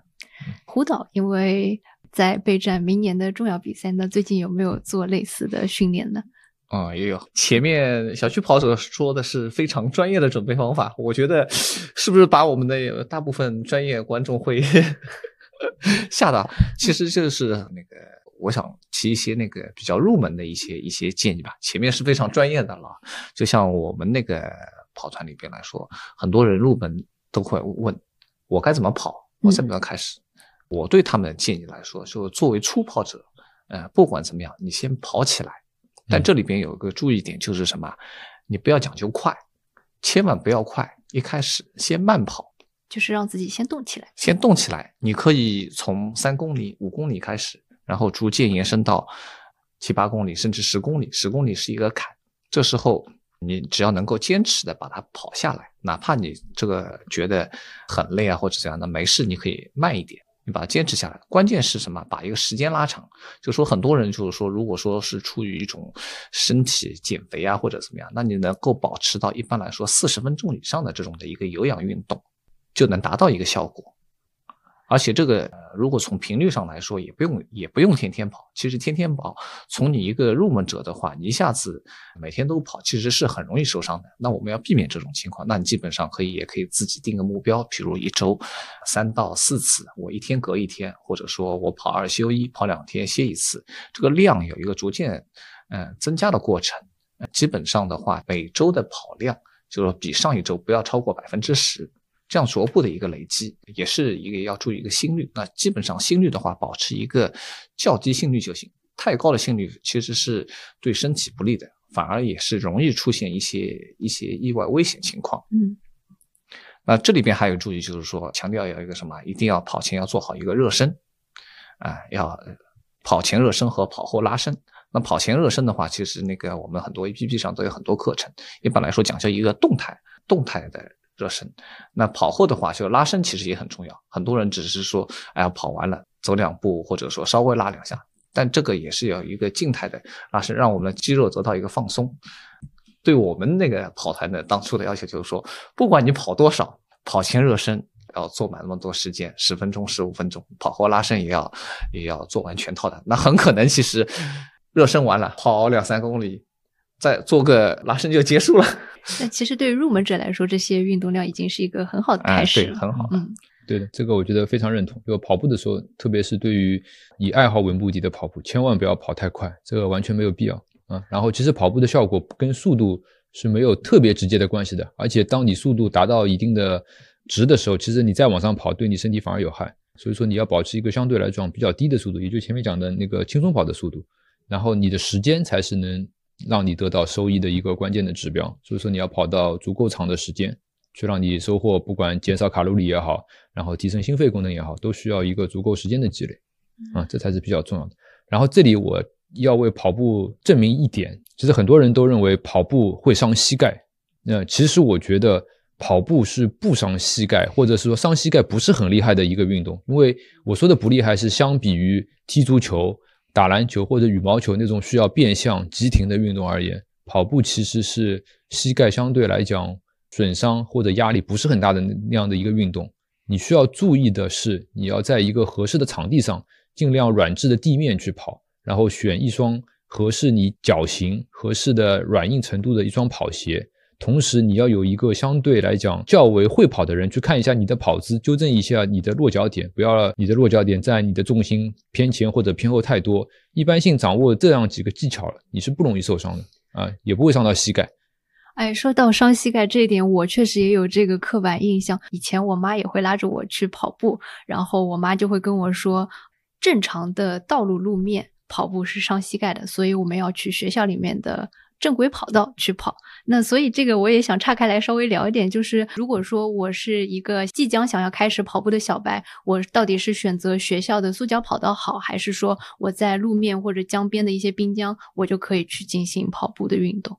胡导因为在备战明年的重要比赛，那最近有没有做类似的训练呢？啊，也有。前面小区跑者说的是非常专业的准备方法，我觉得是不是把我们的大部分专业观众会 吓到？其实就是那个。我想提一些那个比较入门的一些一些建议吧。前面是非常专业的了，就像我们那个跑团里边来说，很多人入门都会问我该怎么跑，我怎么样开始？我对他们的建议来说，就作为初跑者，呃，不管怎么样，你先跑起来。但这里边有一个注意点，就是什么？你不要讲究快，千万不要快。一开始先慢跑，就是让自己先动起来。先动起来，你可以从三公里、五公里开始。然后逐渐延伸到七八公里，甚至十公里。十公里是一个坎，这时候你只要能够坚持的把它跑下来，哪怕你这个觉得很累啊或者怎样的，没事，你可以慢一点，你把它坚持下来。关键是什么？把一个时间拉长。就说很多人就是说，如果说是出于一种身体减肥啊或者怎么样，那你能够保持到一般来说四十分钟以上的这种的一个有氧运动，就能达到一个效果。而且这个如果从频率上来说，也不用也不用天天跑。其实天天跑，从你一个入门者的话，你一下子每天都跑，其实是很容易受伤的。那我们要避免这种情况，那你基本上可以也可以自己定个目标，比如一周三到四次，我一天隔一天，或者说我跑二休一，跑两天歇一次，这个量有一个逐渐嗯增加的过程。基本上的话，每周的跑量就是比上一周不要超过百分之十。这样逐步的一个累积，也是一个要注意一个心率。那基本上心率的话，保持一个较低心率就行。太高的心率其实是对身体不利的，反而也是容易出现一些一些意外危险情况。嗯，那这里边还有注意，就是说强调要一个什么，一定要跑前要做好一个热身啊，要跑前热身和跑后拉伸。那跑前热身的话，其实那个我们很多 A P P 上都有很多课程，一般来说讲究一个动态动态的。热身，那跑后的话就拉伸，其实也很重要。很多人只是说，哎呀，跑完了走两步，或者说稍微拉两下，但这个也是要一个静态的拉伸，让我们的肌肉得到一个放松。对我们那个跑团的当初的要求就是说，不管你跑多少，跑前热身要做满那么多时间，十分钟、十五分钟，跑后拉伸也要也要做完全套的。那很可能其实热身完了，跑两三公里。再做个拉伸就结束了。那其实对于入门者来说，这些运动量已经是一个很好的开始了。很好。嗯，对的，这个我觉得非常认同。就跑步的时候，特别是对于以爱好为目的的跑步，千万不要跑太快，这个完全没有必要啊。然后，其实跑步的效果跟速度是没有特别直接的关系的。而且，当你速度达到一定的值的时候，其实你再往上跑，对你身体反而有害。所以说，你要保持一个相对来讲比较低的速度，也就前面讲的那个轻松跑的速度。然后，你的时间才是能。让你得到收益的一个关键的指标，所以说你要跑到足够长的时间，去让你收获，不管减少卡路里也好，然后提升心肺功能也好，都需要一个足够时间的积累，啊，这才是比较重要的。然后这里我要为跑步证明一点，其实很多人都认为跑步会伤膝盖，那其实我觉得跑步是不伤膝盖，或者是说伤膝盖不是很厉害的一个运动，因为我说的不厉害是相比于踢足球。打篮球或者羽毛球那种需要变向急停的运动而言，跑步其实是膝盖相对来讲损伤或者压力不是很大的那样的一个运动。你需要注意的是，你要在一个合适的场地上，尽量软质的地面去跑，然后选一双合适你脚型、合适的软硬程度的一双跑鞋。同时你要有一个相对来讲较为会跑的人去看一下你的跑姿，纠正一下你的落脚点，不要你的落脚点在你的重心偏前或者偏后太多。一般性掌握这样几个技巧了，你是不容易受伤的啊，也不会伤到膝盖。哎，说到伤膝盖这一点，我确实也有这个刻板印象。以前我妈也会拉着我去跑步，然后我妈就会跟我说，正常的道路路面跑步是伤膝盖的，所以我们要去学校里面的正规跑道去跑。那所以这个我也想岔开来稍微聊一点，就是如果说我是一个即将想要开始跑步的小白，我到底是选择学校的塑胶跑道好，还是说我在路面或者江边的一些滨江，我就可以去进行跑步的运动？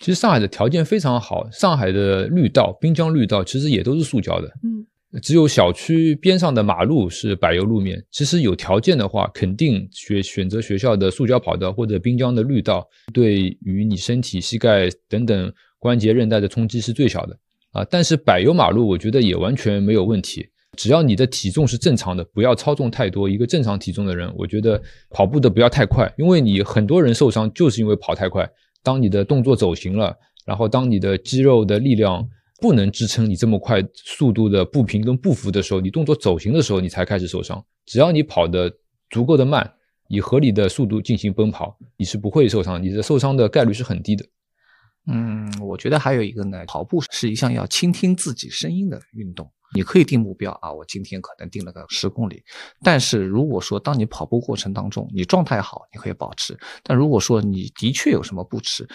其实上海的条件非常好，上海的绿道、滨江绿道其实也都是塑胶的。嗯，只有小区边上的马路是柏油路面。其实有条件的话，肯定选选择学校的塑胶跑道或者滨江的绿道，对于你身体、膝盖等等关节韧带的冲击是最小的啊。但是柏油马路，我觉得也完全没有问题，只要你的体重是正常的，不要超重太多。一个正常体重的人，我觉得跑步的不要太快，因为你很多人受伤就是因为跑太快。当你的动作走形了，然后当你的肌肉的力量不能支撑你这么快速度的步频跟步幅的时候，你动作走形的时候，你才开始受伤。只要你跑的足够的慢，以合理的速度进行奔跑，你是不会受伤，你的受伤的概率是很低的。嗯，我觉得还有一个呢，跑步是一项要倾听自己声音的运动。你可以定目标啊，我今天可能定了个十公里。但是如果说当你跑步过程当中你状态好，你可以保持；但如果说你的确有什么不持，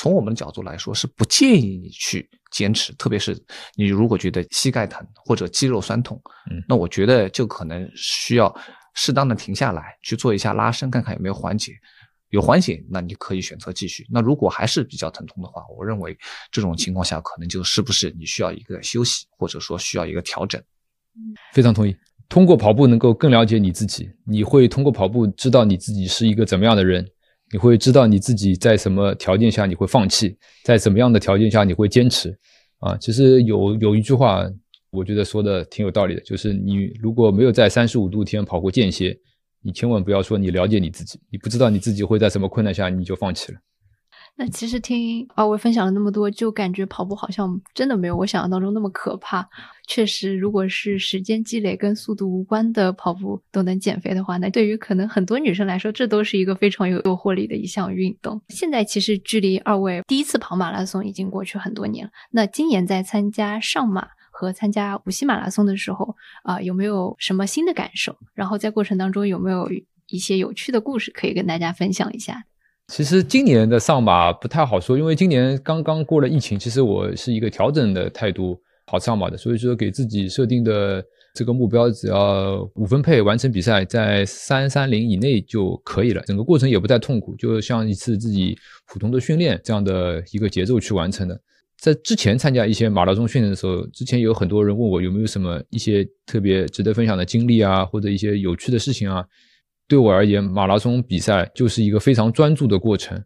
从我们的角度来说是不建议你去坚持。特别是你如果觉得膝盖疼或者肌肉酸痛，嗯，那我觉得就可能需要适当的停下来去做一下拉伸，看看有没有缓解。有缓解，那你可以选择继续。那如果还是比较疼痛的话，我认为这种情况下可能就是不是你需要一个休息，或者说需要一个调整。非常同意。通过跑步能够更了解你自己，你会通过跑步知道你自己是一个怎么样的人，你会知道你自己在什么条件下你会放弃，在什么样的条件下你会坚持。啊，其实有有一句话，我觉得说的挺有道理的，就是你如果没有在三十五度天跑过间歇。你千万不要说你了解你自己，你不知道你自己会在什么困难下你就放弃了。那其实听二位分享了那么多，就感觉跑步好像真的没有我想象当中那么可怕。确实，如果是时间积累跟速度无关的跑步都能减肥的话，那对于可能很多女生来说，这都是一个非常有诱惑力的一项运动。现在其实距离二位第一次跑马拉松已经过去很多年了。那今年在参加上马。和参加无锡马拉松的时候啊，有没有什么新的感受？然后在过程当中有没有一些有趣的故事可以跟大家分享一下？其实今年的上马不太好说，因为今年刚刚过了疫情。其实我是一个调整的态度跑上马的，所以说给自己设定的这个目标，只要五分配完成比赛，在三三零以内就可以了。整个过程也不太痛苦，就像一次自己普通的训练这样的一个节奏去完成的。在之前参加一些马拉松训练的时候，之前有很多人问我有没有什么一些特别值得分享的经历啊，或者一些有趣的事情啊。对我而言，马拉松比赛就是一个非常专注的过程，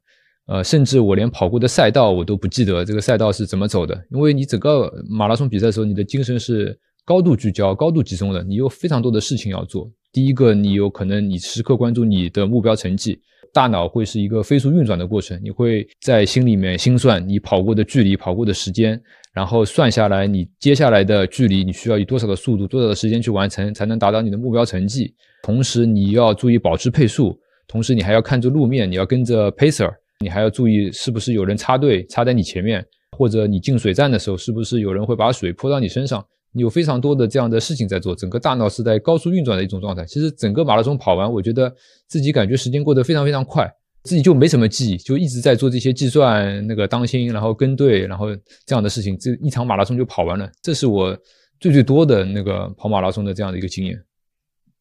呃，甚至我连跑过的赛道我都不记得这个赛道是怎么走的，因为你整个马拉松比赛的时候，你的精神是高度聚焦、高度集中的，你有非常多的事情要做。第一个，你有可能你时刻关注你的目标成绩。大脑会是一个飞速运转的过程，你会在心里面心算你跑过的距离、跑过的时间，然后算下来你接下来的距离，你需要以多少的速度、多少的时间去完成，才能达到你的目标成绩。同时，你要注意保持配速，同时你还要看着路面，你要跟着 pacer，你还要注意是不是有人插队插在你前面，或者你进水站的时候，是不是有人会把水泼到你身上。你有非常多的这样的事情在做，整个大脑是在高速运转的一种状态。其实整个马拉松跑完，我觉得自己感觉时间过得非常非常快，自己就没什么记忆，就一直在做这些计算、那个当心，然后跟队，然后这样的事情，这一场马拉松就跑完了。这是我最最多的那个跑马拉松的这样的一个经验。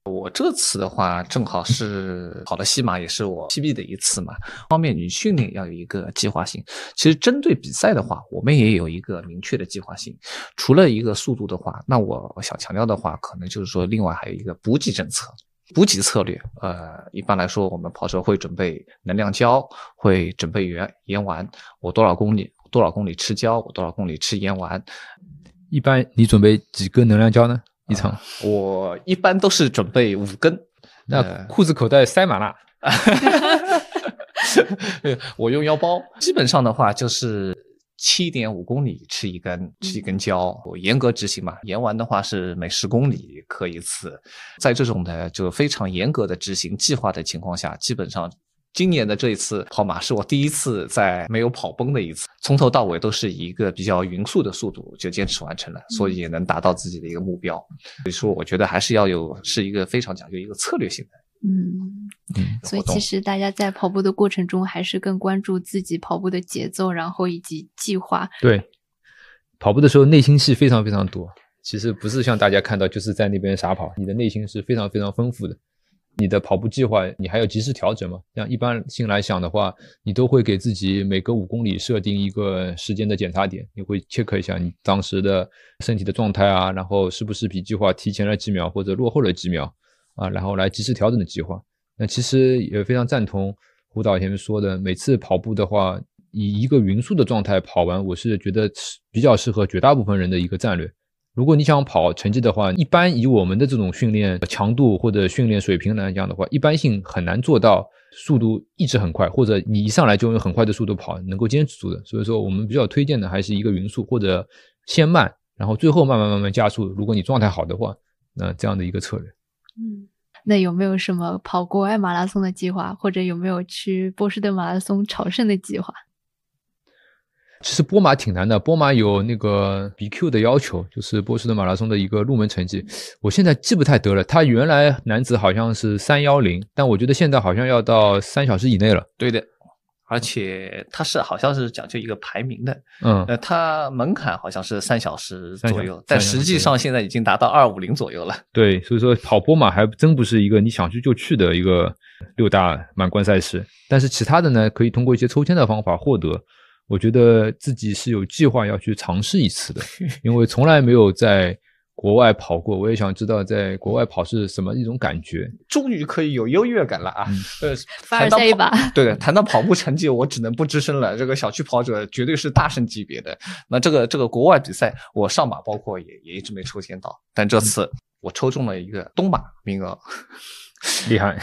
我这次的话，正好是跑了西马，也是我 PB 的一次嘛。方面你训练要有一个计划性。其实针对比赛的话，我们也有一个明确的计划性。除了一个速度的话，那我想强调的话，可能就是说，另外还有一个补给政策、补给策略。呃，一般来说，我们跑者会准备能量胶，会准备盐盐丸。我多少公里多少公里吃胶，我多少公里吃盐丸。一般你准备几根能量胶呢？一场，我一般都是准备五根，那裤子口袋塞满了。我用腰包，基本上的话就是七点五公里吃一根，吃一根胶，我严格执行嘛。严完的话是每十公里磕一次，在这种的就非常严格的执行计划的情况下，基本上。今年的这一次跑马是我第一次在没有跑崩的一次，从头到尾都是以一个比较匀速的速度就坚持完成了，所以也能达到自己的一个目标。所以说，我觉得还是要有是一个非常讲究一个策略性的。嗯嗯，所以其实大家在跑步的过程中，还是更关注自己跑步的节奏，然后以及计划。对，跑步的时候内心戏非常非常多。其实不是像大家看到就是在那边傻跑，你的内心是非常非常丰富的。你的跑步计划，你还要及时调整嘛？像一般性来想的话，你都会给自己每隔五公里设定一个时间的检查点，你会 check 一下你当时的身体的状态啊，然后是不是比计划提前了几秒或者落后了几秒啊，然后来及时调整的计划。那其实也非常赞同胡导前面说的，每次跑步的话，以一个匀速的状态跑完，我是觉得比较适合绝大部分人的一个战略。如果你想跑成绩的话，一般以我们的这种训练强度或者训练水平来讲的话，一般性很难做到速度一直很快，或者你一上来就用很快的速度跑，能够坚持住的。所以说，我们比较推荐的还是一个匀速，或者先慢，然后最后慢慢慢慢加速。如果你状态好的话，那这样的一个策略。嗯，那有没有什么跑国外马拉松的计划，或者有没有去波士顿马拉松朝圣的计划？其实波马挺难的，波马有那个 BQ 的要求，就是波士顿马拉松的一个入门成绩。我现在记不太得了，他原来男子好像是三幺零，但我觉得现在好像要到三小时以内了。对的，而且他是好像是讲究一个排名的，嗯，呃，他门槛好像是三小时左右，但实际上现在已经达到二五零左右了。对，所以说跑波马还真不是一个你想去就去的一个六大满贯赛事，但是其他的呢，可以通过一些抽签的方法获得。我觉得自己是有计划要去尝试一次的，因为从来没有在国外跑过，我也想知道在国外跑是什么一种感觉。终于可以有优越感了啊！呃，凡尔赛一把。对，谈到跑步成绩，我只能不吱声了。这个小区跑者绝对是大神级别的。那这个这个国外比赛，我上马包括也也一直没抽签到，但这次我抽中了一个东马名额。厉害，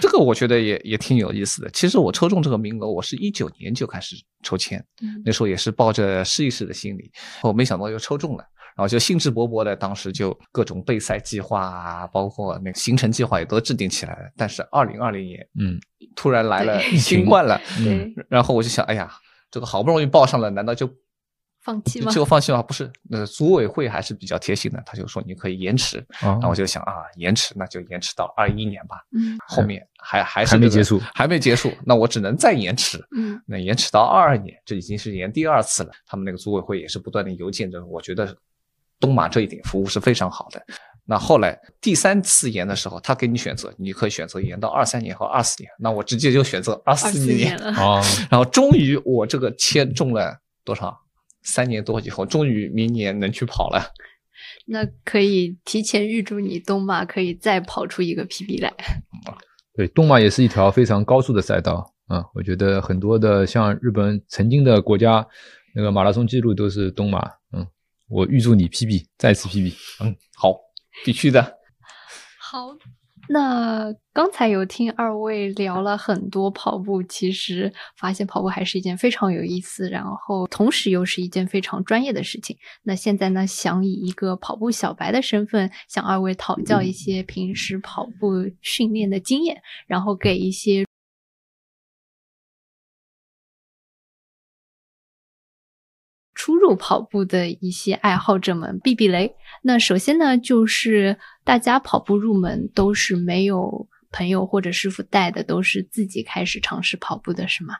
这个我觉得也也挺有意思的。其实我抽中这个名额，我是一九年就开始抽签，那时候也是抱着试一试的心理，我没想到又抽中了，然后就兴致勃勃的，当时就各种备赛计划啊，包括那个行程计划也都制定起来了。但是二零二零年，嗯，突然来了新冠了，嗯，然后我就想，哎呀，这个好不容易报上了，难道就？放弃吗？这个放弃吗？不是，那组委会还是比较贴心的，他就说你可以延迟。那我就想啊，延迟那就延迟到二一年吧。嗯，后面还还是还没结束，还没结束，那我只能再延迟。嗯，那延迟到二二年，这已经是延第二次了。他们那个组委会也是不断的邮件着，我觉得东马这一点服务是非常好的。那后来第三次延的时候，他给你选择，你可以选择延到二三年和二四年。那我直接就选择二四年了。哦，然后终于我这个签中了多少？三年多以后，终于明年能去跑了。那可以提前预祝你东马可以再跑出一个 PB 来。对，东马也是一条非常高速的赛道啊！我觉得很多的像日本曾经的国家那个马拉松记录都是东马。嗯，我预祝你 PB 再次 PB。嗯，好，必须的。好。那刚才有听二位聊了很多跑步，其实发现跑步还是一件非常有意思，然后同时又是一件非常专业的事情。那现在呢，想以一个跑步小白的身份，向二位讨教一些平时跑步训练的经验，然后给一些。入跑步的一些爱好者们避避雷。那首先呢，就是大家跑步入门都是没有朋友或者师傅带的，都是自己开始尝试跑步的，是吗？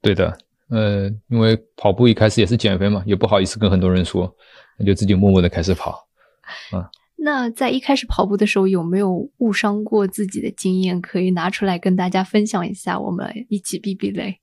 对的，呃，因为跑步一开始也是减肥嘛，也不好意思跟很多人说，那就自己默默的开始跑。啊，那在一开始跑步的时候，有没有误伤过自己的经验可以拿出来跟大家分享一下？我们一起避避雷。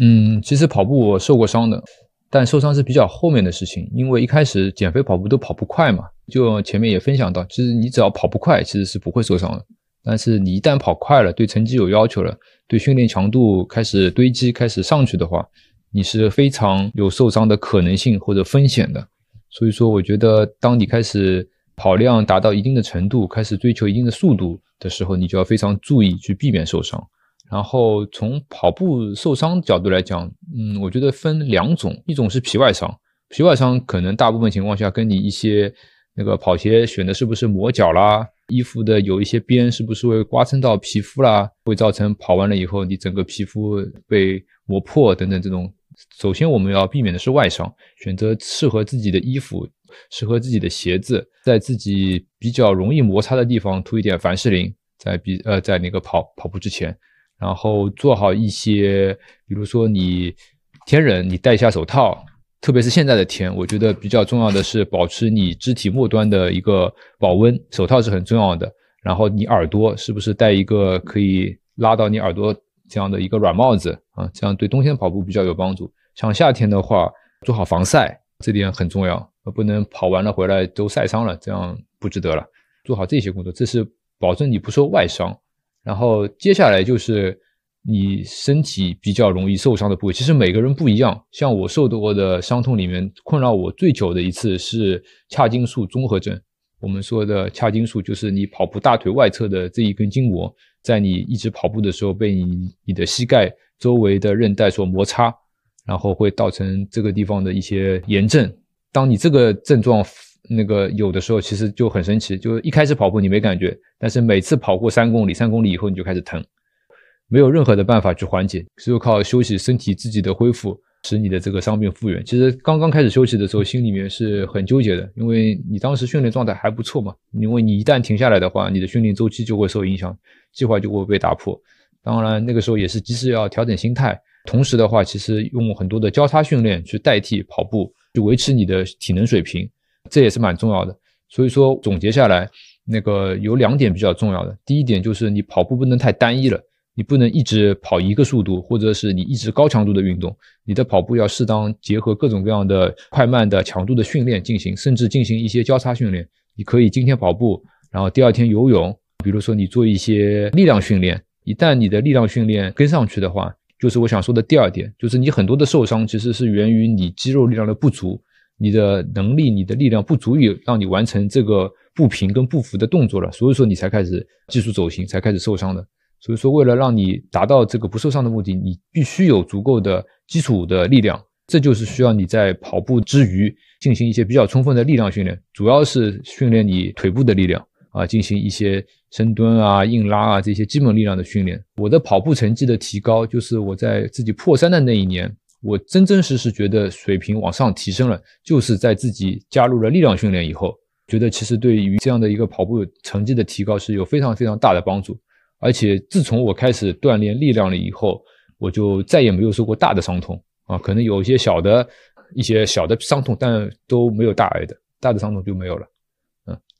嗯，其实跑步我受过伤的。但受伤是比较后面的事情，因为一开始减肥跑步都跑不快嘛。就前面也分享到，其实你只要跑不快，其实是不会受伤的。但是你一旦跑快了，对成绩有要求了，对训练强度开始堆积、开始上去的话，你是非常有受伤的可能性或者风险的。所以说，我觉得当你开始跑量达到一定的程度，开始追求一定的速度的时候，你就要非常注意去避免受伤。然后从跑步受伤角度来讲，嗯，我觉得分两种，一种是皮外伤，皮外伤可能大部分情况下跟你一些那个跑鞋选的是不是磨脚啦，衣服的有一些边是不是会刮蹭到皮肤啦，会造成跑完了以后你整个皮肤被磨破等等这种。首先我们要避免的是外伤，选择适合自己的衣服，适合自己的鞋子，在自己比较容易摩擦的地方涂一点凡士林，在比呃在那个跑跑步之前。然后做好一些，比如说你天冷，你戴一下手套，特别是现在的天，我觉得比较重要的是保持你肢体末端的一个保温，手套是很重要的。然后你耳朵是不是戴一个可以拉到你耳朵这样的一个软帽子啊？这样对冬天跑步比较有帮助。像夏天的话，做好防晒，这点很重要，不能跑完了回来都晒伤了，这样不值得了。做好这些工作，这是保证你不受外伤。然后接下来就是你身体比较容易受伤的部位，其实每个人不一样。像我受过的伤痛里面，困扰我最久的一次是髂胫束综合症。我们说的髂胫束，就是你跑步大腿外侧的这一根筋膜，在你一直跑步的时候，被你你的膝盖周围的韧带所摩擦，然后会造成这个地方的一些炎症。当你这个症状，那个有的时候其实就很神奇，就一开始跑步你没感觉，但是每次跑过三公里，三公里以后你就开始疼，没有任何的办法去缓解，只有靠休息，身体自己的恢复，使你的这个伤病复原。其实刚刚开始休息的时候，心里面是很纠结的，因为你当时训练状态还不错嘛，因为你一旦停下来的话，你的训练周期就会受影响，计划就会被打破。当然那个时候也是及时要调整心态，同时的话，其实用很多的交叉训练去代替跑步，去维持你的体能水平。这也是蛮重要的，所以说总结下来，那个有两点比较重要的。第一点就是你跑步不能太单一了，你不能一直跑一个速度，或者是你一直高强度的运动。你的跑步要适当结合各种各样的快慢的强度的训练进行，甚至进行一些交叉训练。你可以今天跑步，然后第二天游泳。比如说你做一些力量训练，一旦你的力量训练跟上去的话，就是我想说的第二点，就是你很多的受伤其实是源于你肌肉力量的不足。你的能力、你的力量不足以让你完成这个步频跟步幅的动作了，所以说你才开始技术走形，才开始受伤的。所以说，为了让你达到这个不受伤的目的，你必须有足够的基础的力量。这就是需要你在跑步之余进行一些比较充分的力量训练，主要是训练你腿部的力量啊，进行一些深蹲啊、硬拉啊这些基本力量的训练。我的跑步成绩的提高，就是我在自己破三的那一年。我真真实实觉得水平往上提升了，就是在自己加入了力量训练以后，觉得其实对于这样的一个跑步成绩的提高是有非常非常大的帮助。而且自从我开始锻炼力量了以后，我就再也没有受过大的伤痛啊，可能有一些小的、一些小的伤痛，但都没有大碍的，大的伤痛就没有了。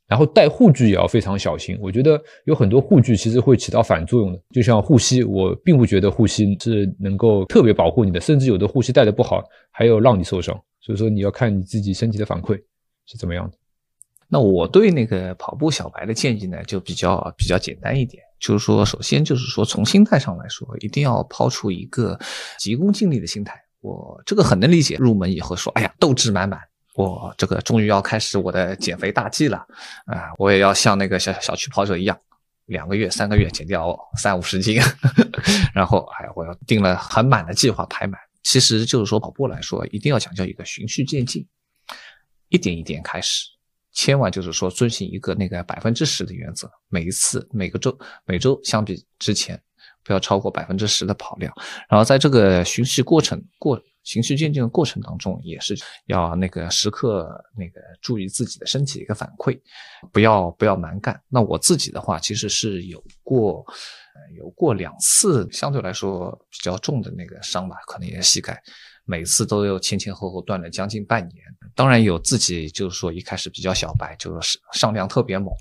然后带护具也要非常小心。我觉得有很多护具其实会起到反作用的，就像护膝，我并不觉得护膝是能够特别保护你的，甚至有的护膝戴的不好，还有让你受伤。所以说你要看你自己身体的反馈是怎么样的。那我对那个跑步小白的建议呢，就比较比较简单一点，就是说，首先就是说从心态上来说，一定要抛出一个急功近利的心态。我这个很能理解，入门以后说，哎呀，斗志满满。我这个终于要开始我的减肥大计了，啊，我也要像那个小小区跑者一样，两个月、三个月减掉三五十斤，然后哎，我要定了很满的计划排满。其实就是说跑步来说，一定要讲究一个循序渐进，一点一点开始，千万就是说遵循一个那个百分之十的原则，每一次每个周每周相比之前不要超过百分之十的跑量，然后在这个循序过程过。循序渐进的过程当中，也是要那个时刻那个注意自己的身体一个反馈，不要不要蛮干。那我自己的话，其实是有过，有过两次相对来说比较重的那个伤吧，可能也是膝盖，每次都有前前后后断了将近半年。当然有自己就是说一开始比较小白，就是上量特别猛。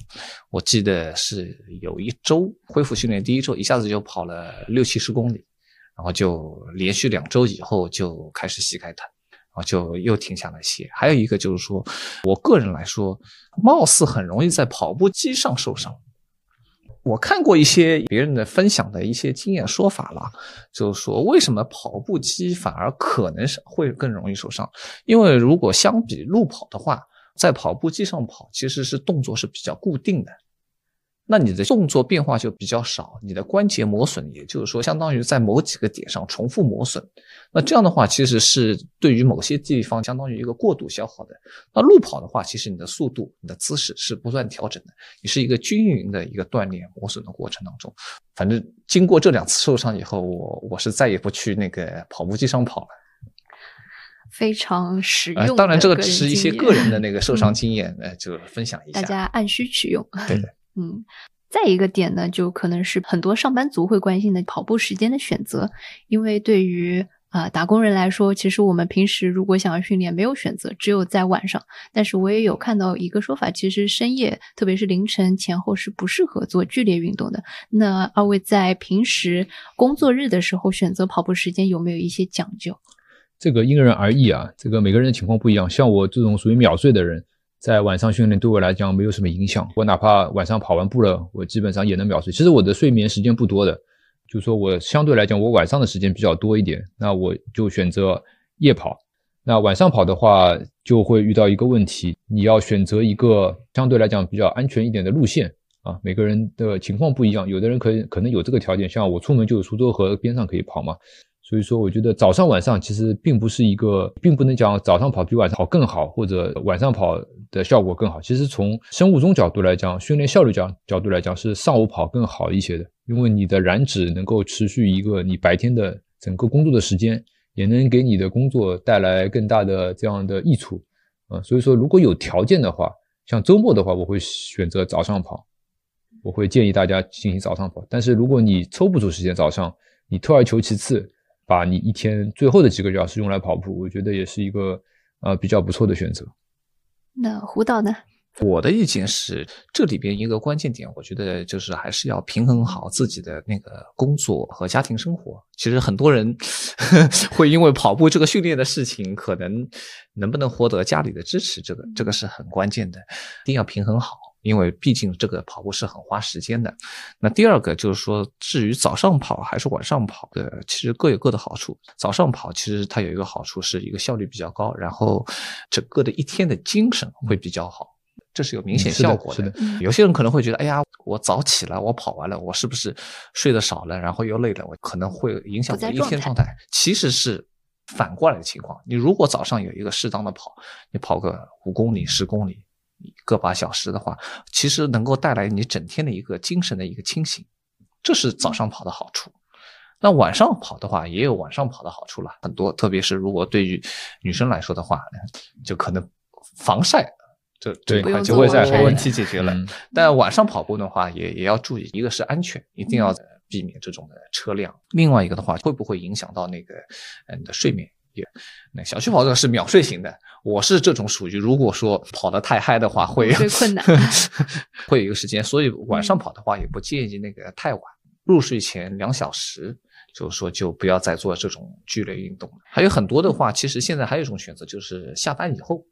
我记得是有一周恢复训练，第一周一下子就跑了六七十公里。然后就连续两周以后就开始膝盖疼，然后就又停下来歇。还有一个就是说，我个人来说，貌似很容易在跑步机上受伤。我看过一些别人的分享的一些经验说法了，就是说为什么跑步机反而可能是会更容易受伤？因为如果相比路跑的话，在跑步机上跑其实是动作是比较固定的。那你的动作变化就比较少，你的关节磨损，也就是说，相当于在某几个点上重复磨损。那这样的话，其实是对于某些地方相当于一个过度消耗的。那路跑的话，其实你的速度、你的姿势是不断调整的，你是一个均匀的一个锻炼磨损的过程当中。反正经过这两次受伤以后，我我是再也不去那个跑步机上跑了。非常实用。当然，这个只是一些个人的那个 受伤经验，呃，就分享一下，大家按需取用。对的，嗯。再一个点呢，就可能是很多上班族会关心的跑步时间的选择，因为对于啊打工人来说，其实我们平时如果想要训练，没有选择，只有在晚上。但是我也有看到一个说法，其实深夜，特别是凌晨前后是不适合做剧烈运动的。那二位在平时工作日的时候选择跑步时间有没有一些讲究？这个因人而异啊，这个每个人的情况不一样。像我这种属于秒睡的人，在晚上训练对我来讲没有什么影响。我哪怕晚上跑完步了，我基本上也能秒睡。其实我的睡眠时间不多的，就是说我相对来讲，我晚上的时间比较多一点，那我就选择夜跑。那晚上跑的话，就会遇到一个问题，你要选择一个相对来讲比较安全一点的路线啊。每个人的情况不一样，有的人可以可能有这个条件，像我出门就有苏州河边上可以跑嘛。所以说，我觉得早上晚上其实并不是一个，并不能讲早上跑比晚上跑更好，或者晚上跑的效果更好。其实从生物钟角度来讲，训练效率角角度来讲，是上午跑更好一些的，因为你的燃脂能够持续一个你白天的整个工作的时间，也能给你的工作带来更大的这样的益处。啊，所以说如果有条件的话，像周末的话，我会选择早上跑，我会建议大家进行早上跑。但是如果你抽不出时间早上，你退而求其次。把你一天最后的几个小时用来跑步，我觉得也是一个呃比较不错的选择。那胡导呢？我的意见是，这里边一个关键点，我觉得就是还是要平衡好自己的那个工作和家庭生活。其实很多人 会因为跑步这个训练的事情，可能能不能获得家里的支持，这个这个是很关键的，一定要平衡好。因为毕竟这个跑步是很花时间的。那第二个就是说，至于早上跑还是晚上跑的，其实各有各的好处。早上跑其实它有一个好处，是一个效率比较高，然后整个的一天的精神会比较好，这是有明显效果的。有些人可能会觉得，哎呀，我早起了，我跑完了，我是不是睡得少了，然后又累了，我可能会影响我一天状态。其实是反过来的情况。你如果早上有一个适当的跑，你跑个五公里、十公里。个把小时的话，其实能够带来你整天的一个精神的一个清醒，这是早上跑的好处。那晚上跑的话，也有晚上跑的好处了，很多。特别是如果对于女生来说的话，就可能防晒这这块就会在问题解决了。但晚上跑步的话，也也要注意，一个是安全，一定要避免这种的车辆；另外一个的话，会不会影响到那个嗯的睡眠？那小区跑者是秒睡型的，我是这种属于，如果说跑得太嗨的话，会困难，会有一个时间，所以晚上跑的话也不建议那个太晚，入睡前两小时，就是说就不要再做这种剧烈运动了。还有很多的话，其实现在还有一种选择，就是下班以后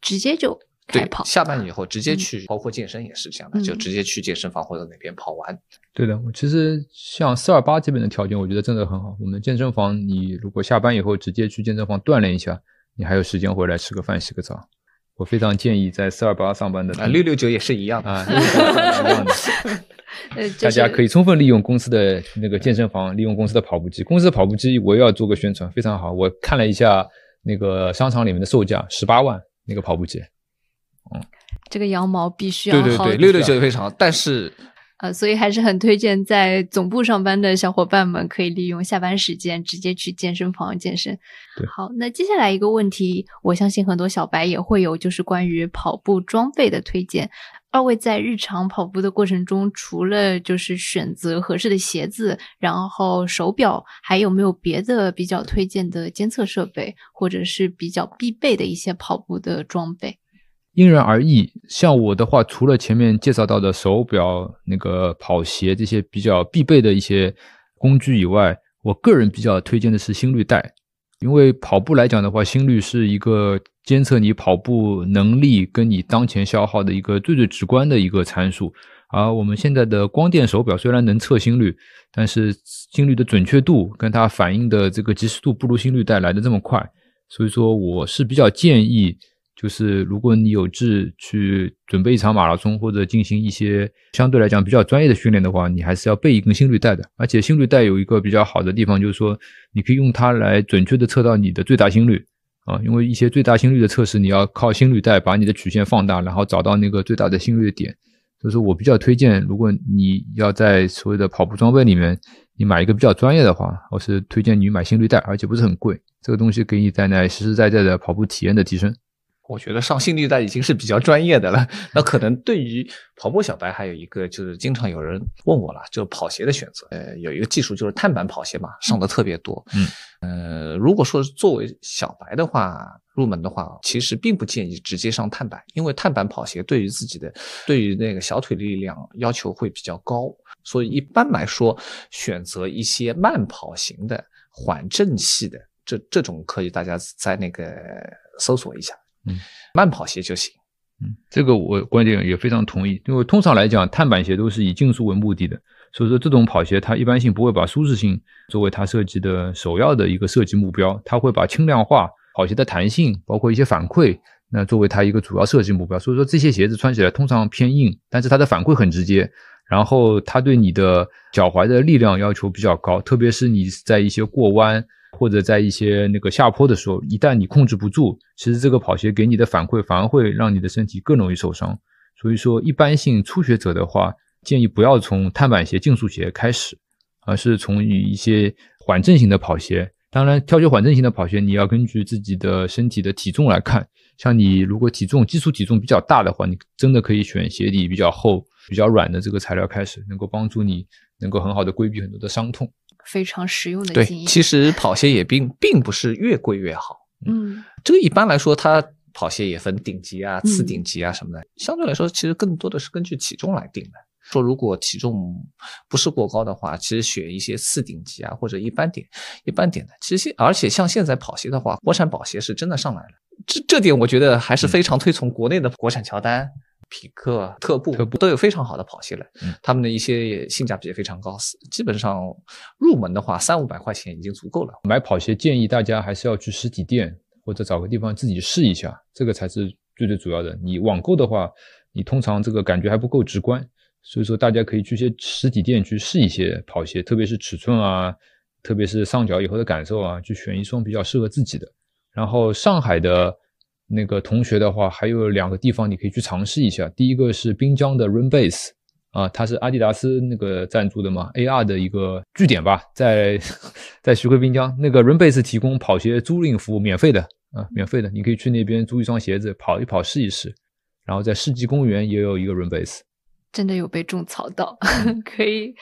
直接就。对，下班以后直接去，包括健身也是这样的，就直接去健身房或者哪边跑完。对的，我其实像四二八这边的条件，我觉得真的很好。我们健身房，你如果下班以后直接去健身房锻炼一下，你还有时间回来吃个饭、洗个澡。我非常建议在四二八上班的啊，六六九也是一样啊，一样的。大家可以充分利用公司的那个健身房，利用公司的跑步机。公司的跑步机我也要做个宣传，非常好。我看了一下那个商场里面的售价，十八万那个跑步机。嗯，这个羊毛必须要对对对，六六九也非常好，但是呃，所以还是很推荐在总部上班的小伙伴们可以利用下班时间直接去健身房健身。好，那接下来一个问题，我相信很多小白也会有，就是关于跑步装备的推荐。二位在日常跑步的过程中，除了就是选择合适的鞋子，然后手表，还有没有别的比较推荐的监测设备，或者是比较必备的一些跑步的装备？因人而异，像我的话，除了前面介绍到的手表、那个跑鞋这些比较必备的一些工具以外，我个人比较推荐的是心率带，因为跑步来讲的话，心率是一个监测你跑步能力跟你当前消耗的一个最最直观的一个参数。而我们现在的光电手表虽然能测心率，但是心率的准确度跟它反应的这个及时度不如心率带来的这么快，所以说我是比较建议。就是如果你有志去准备一场马拉松或者进行一些相对来讲比较专业的训练的话，你还是要备一根心率带的。而且心率带有一个比较好的地方，就是说你可以用它来准确的测到你的最大心率啊。因为一些最大心率的测试，你要靠心率带把你的曲线放大，然后找到那个最大的心率的点。所以说我比较推荐，如果你要在所谓的跑步装备里面。你买一个比较专业的话，我是推荐你买心率带，而且不是很贵。这个东西给你带来实实在在的跑步体验的提升。我觉得上心率带已经是比较专业的了。那可能对于跑步小白，还有一个就是经常有人问我了，就是跑鞋的选择。呃，有一个技术就是碳板跑鞋嘛，上的特别多。嗯，呃，如果说作为小白的话，入门的话，其实并不建议直接上碳板，因为碳板跑鞋对于自己的对于那个小腿力量要求会比较高。所以一般来说，选择一些慢跑型的缓震系的，这这种可以大家在那个搜索一下，嗯，慢跑鞋就行，嗯，这个我观点也非常同意，因为通常来讲，碳板鞋都是以竞速为目的的，所以说这种跑鞋它一般性不会把舒适性作为它设计的首要的一个设计目标，它会把轻量化、跑鞋的弹性，包括一些反馈，那作为它一个主要设计目标。所以说这些鞋子穿起来通常偏硬，但是它的反馈很直接。然后它对你的脚踝的力量要求比较高，特别是你在一些过弯或者在一些那个下坡的时候，一旦你控制不住，其实这个跑鞋给你的反馈反而会让你的身体更容易受伤。所以说，一般性初学者的话，建议不要从碳板鞋、竞速鞋开始，而是从一些缓震型的跑鞋。当然，挑选缓震型的跑鞋，你要根据自己的身体的体重来看。像你如果体重基础体重比较大的话，你真的可以选鞋底比较厚。比较软的这个材料开始，能够帮助你能够很好的规避很多的伤痛，非常实用的对，建议。其实跑鞋也并并不是越贵越好，嗯，这个一般来说，它跑鞋也分顶级啊、次顶级啊什么的。相对来说，其实更多的是根据体重来定的。说如果体重不是过高的话，其实选一些次顶级啊或者一般点、一般点的。其实，而且像现在跑鞋的话，国产跑鞋是真的上来了。这这点我觉得还是非常推崇国内的国产乔丹。匹克、特步都有非常好的跑鞋了，他们的一些性价比也非常高，基本上入门的话三五百块钱已经足够了。买跑鞋建议大家还是要去实体店或者找个地方自己试一下，这个才是最最主要的。你网购的话，你通常这个感觉还不够直观，所以说大家可以去些实体店去试一些跑鞋，特别是尺寸啊，特别是上脚以后的感受啊，去选一双比较适合自己的。然后上海的。那个同学的话，还有两个地方你可以去尝试一下。第一个是滨江的 Run Base 啊，它是阿迪达斯那个赞助的嘛，AR 的一个据点吧，在在徐汇滨江。那个 Run Base 提供跑鞋租赁服务，免费的啊，免费的，你可以去那边租一双鞋子跑一跑试一试。然后在世纪公园也有一个 Run Base，真的有被种草到，可以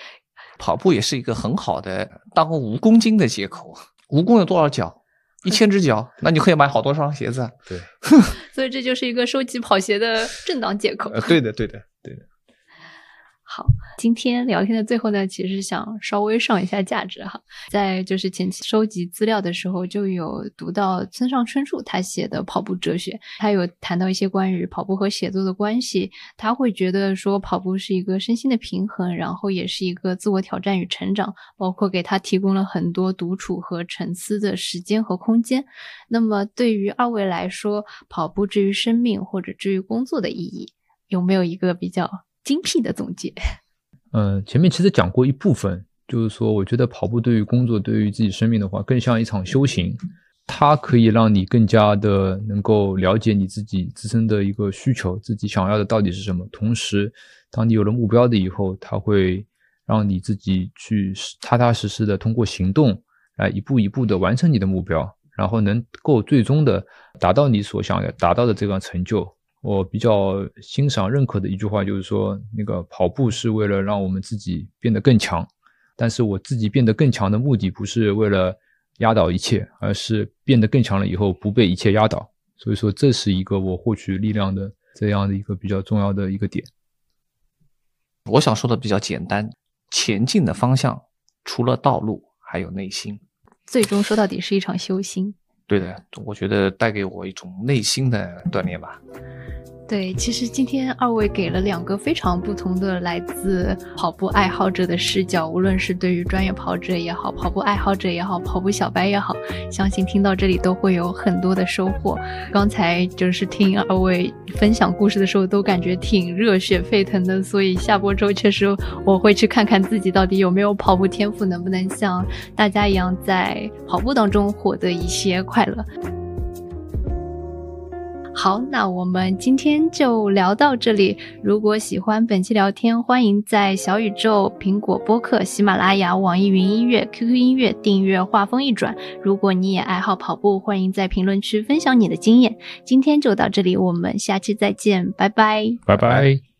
跑步也是一个很好的当蜈蚣精的借口。蜈蚣有多少脚？一千只脚，那你可以买好多双鞋子。对，所以这就是一个收集跑鞋的正当借口。呃，对的，对的，对的。好，今天聊天的最后呢，其实想稍微上一下价值哈。在就是前期收集资料的时候，就有读到村上春树他写的跑步哲学，他有谈到一些关于跑步和写作的关系。他会觉得说，跑步是一个身心的平衡，然后也是一个自我挑战与成长，包括给他提供了很多独处和沉思的时间和空间。那么，对于二位来说，跑步至于生命或者至于工作的意义，有没有一个比较？精辟的总结。嗯，前面其实讲过一部分，就是说，我觉得跑步对于工作、对于自己生命的话，更像一场修行。它可以让你更加的能够了解你自己自身的一个需求，自己想要的到底是什么。同时，当你有了目标的以后，它会让你自己去踏踏实实的通过行动来一步一步的完成你的目标，然后能够最终的达到你所想要达到的这个成就。我比较欣赏、认可的一句话就是说，那个跑步是为了让我们自己变得更强，但是我自己变得更强的目的不是为了压倒一切，而是变得更强了以后不被一切压倒。所以说，这是一个我获取力量的这样的一个比较重要的一个点。我想说的比较简单，前进的方向除了道路，还有内心。最终说到底是一场修心。对的，我觉得带给我一种内心的锻炼吧。对，其实今天二位给了两个非常不同的来自跑步爱好者的视角，无论是对于专业跑者也好，跑步爱好者也好，跑步小白也好，相信听到这里都会有很多的收获。刚才就是听二位分享故事的时候，都感觉挺热血沸腾的，所以下播之后确实我会去看看自己到底有没有跑步天赋，能不能像大家一样在跑步当中获得一些快乐。好，那我们今天就聊到这里。如果喜欢本期聊天，欢迎在小宇宙、苹果播客、喜马拉雅、网易云音乐、QQ 音乐订阅“画风一转”。如果你也爱好跑步，欢迎在评论区分享你的经验。今天就到这里，我们下期再见，拜拜，拜拜。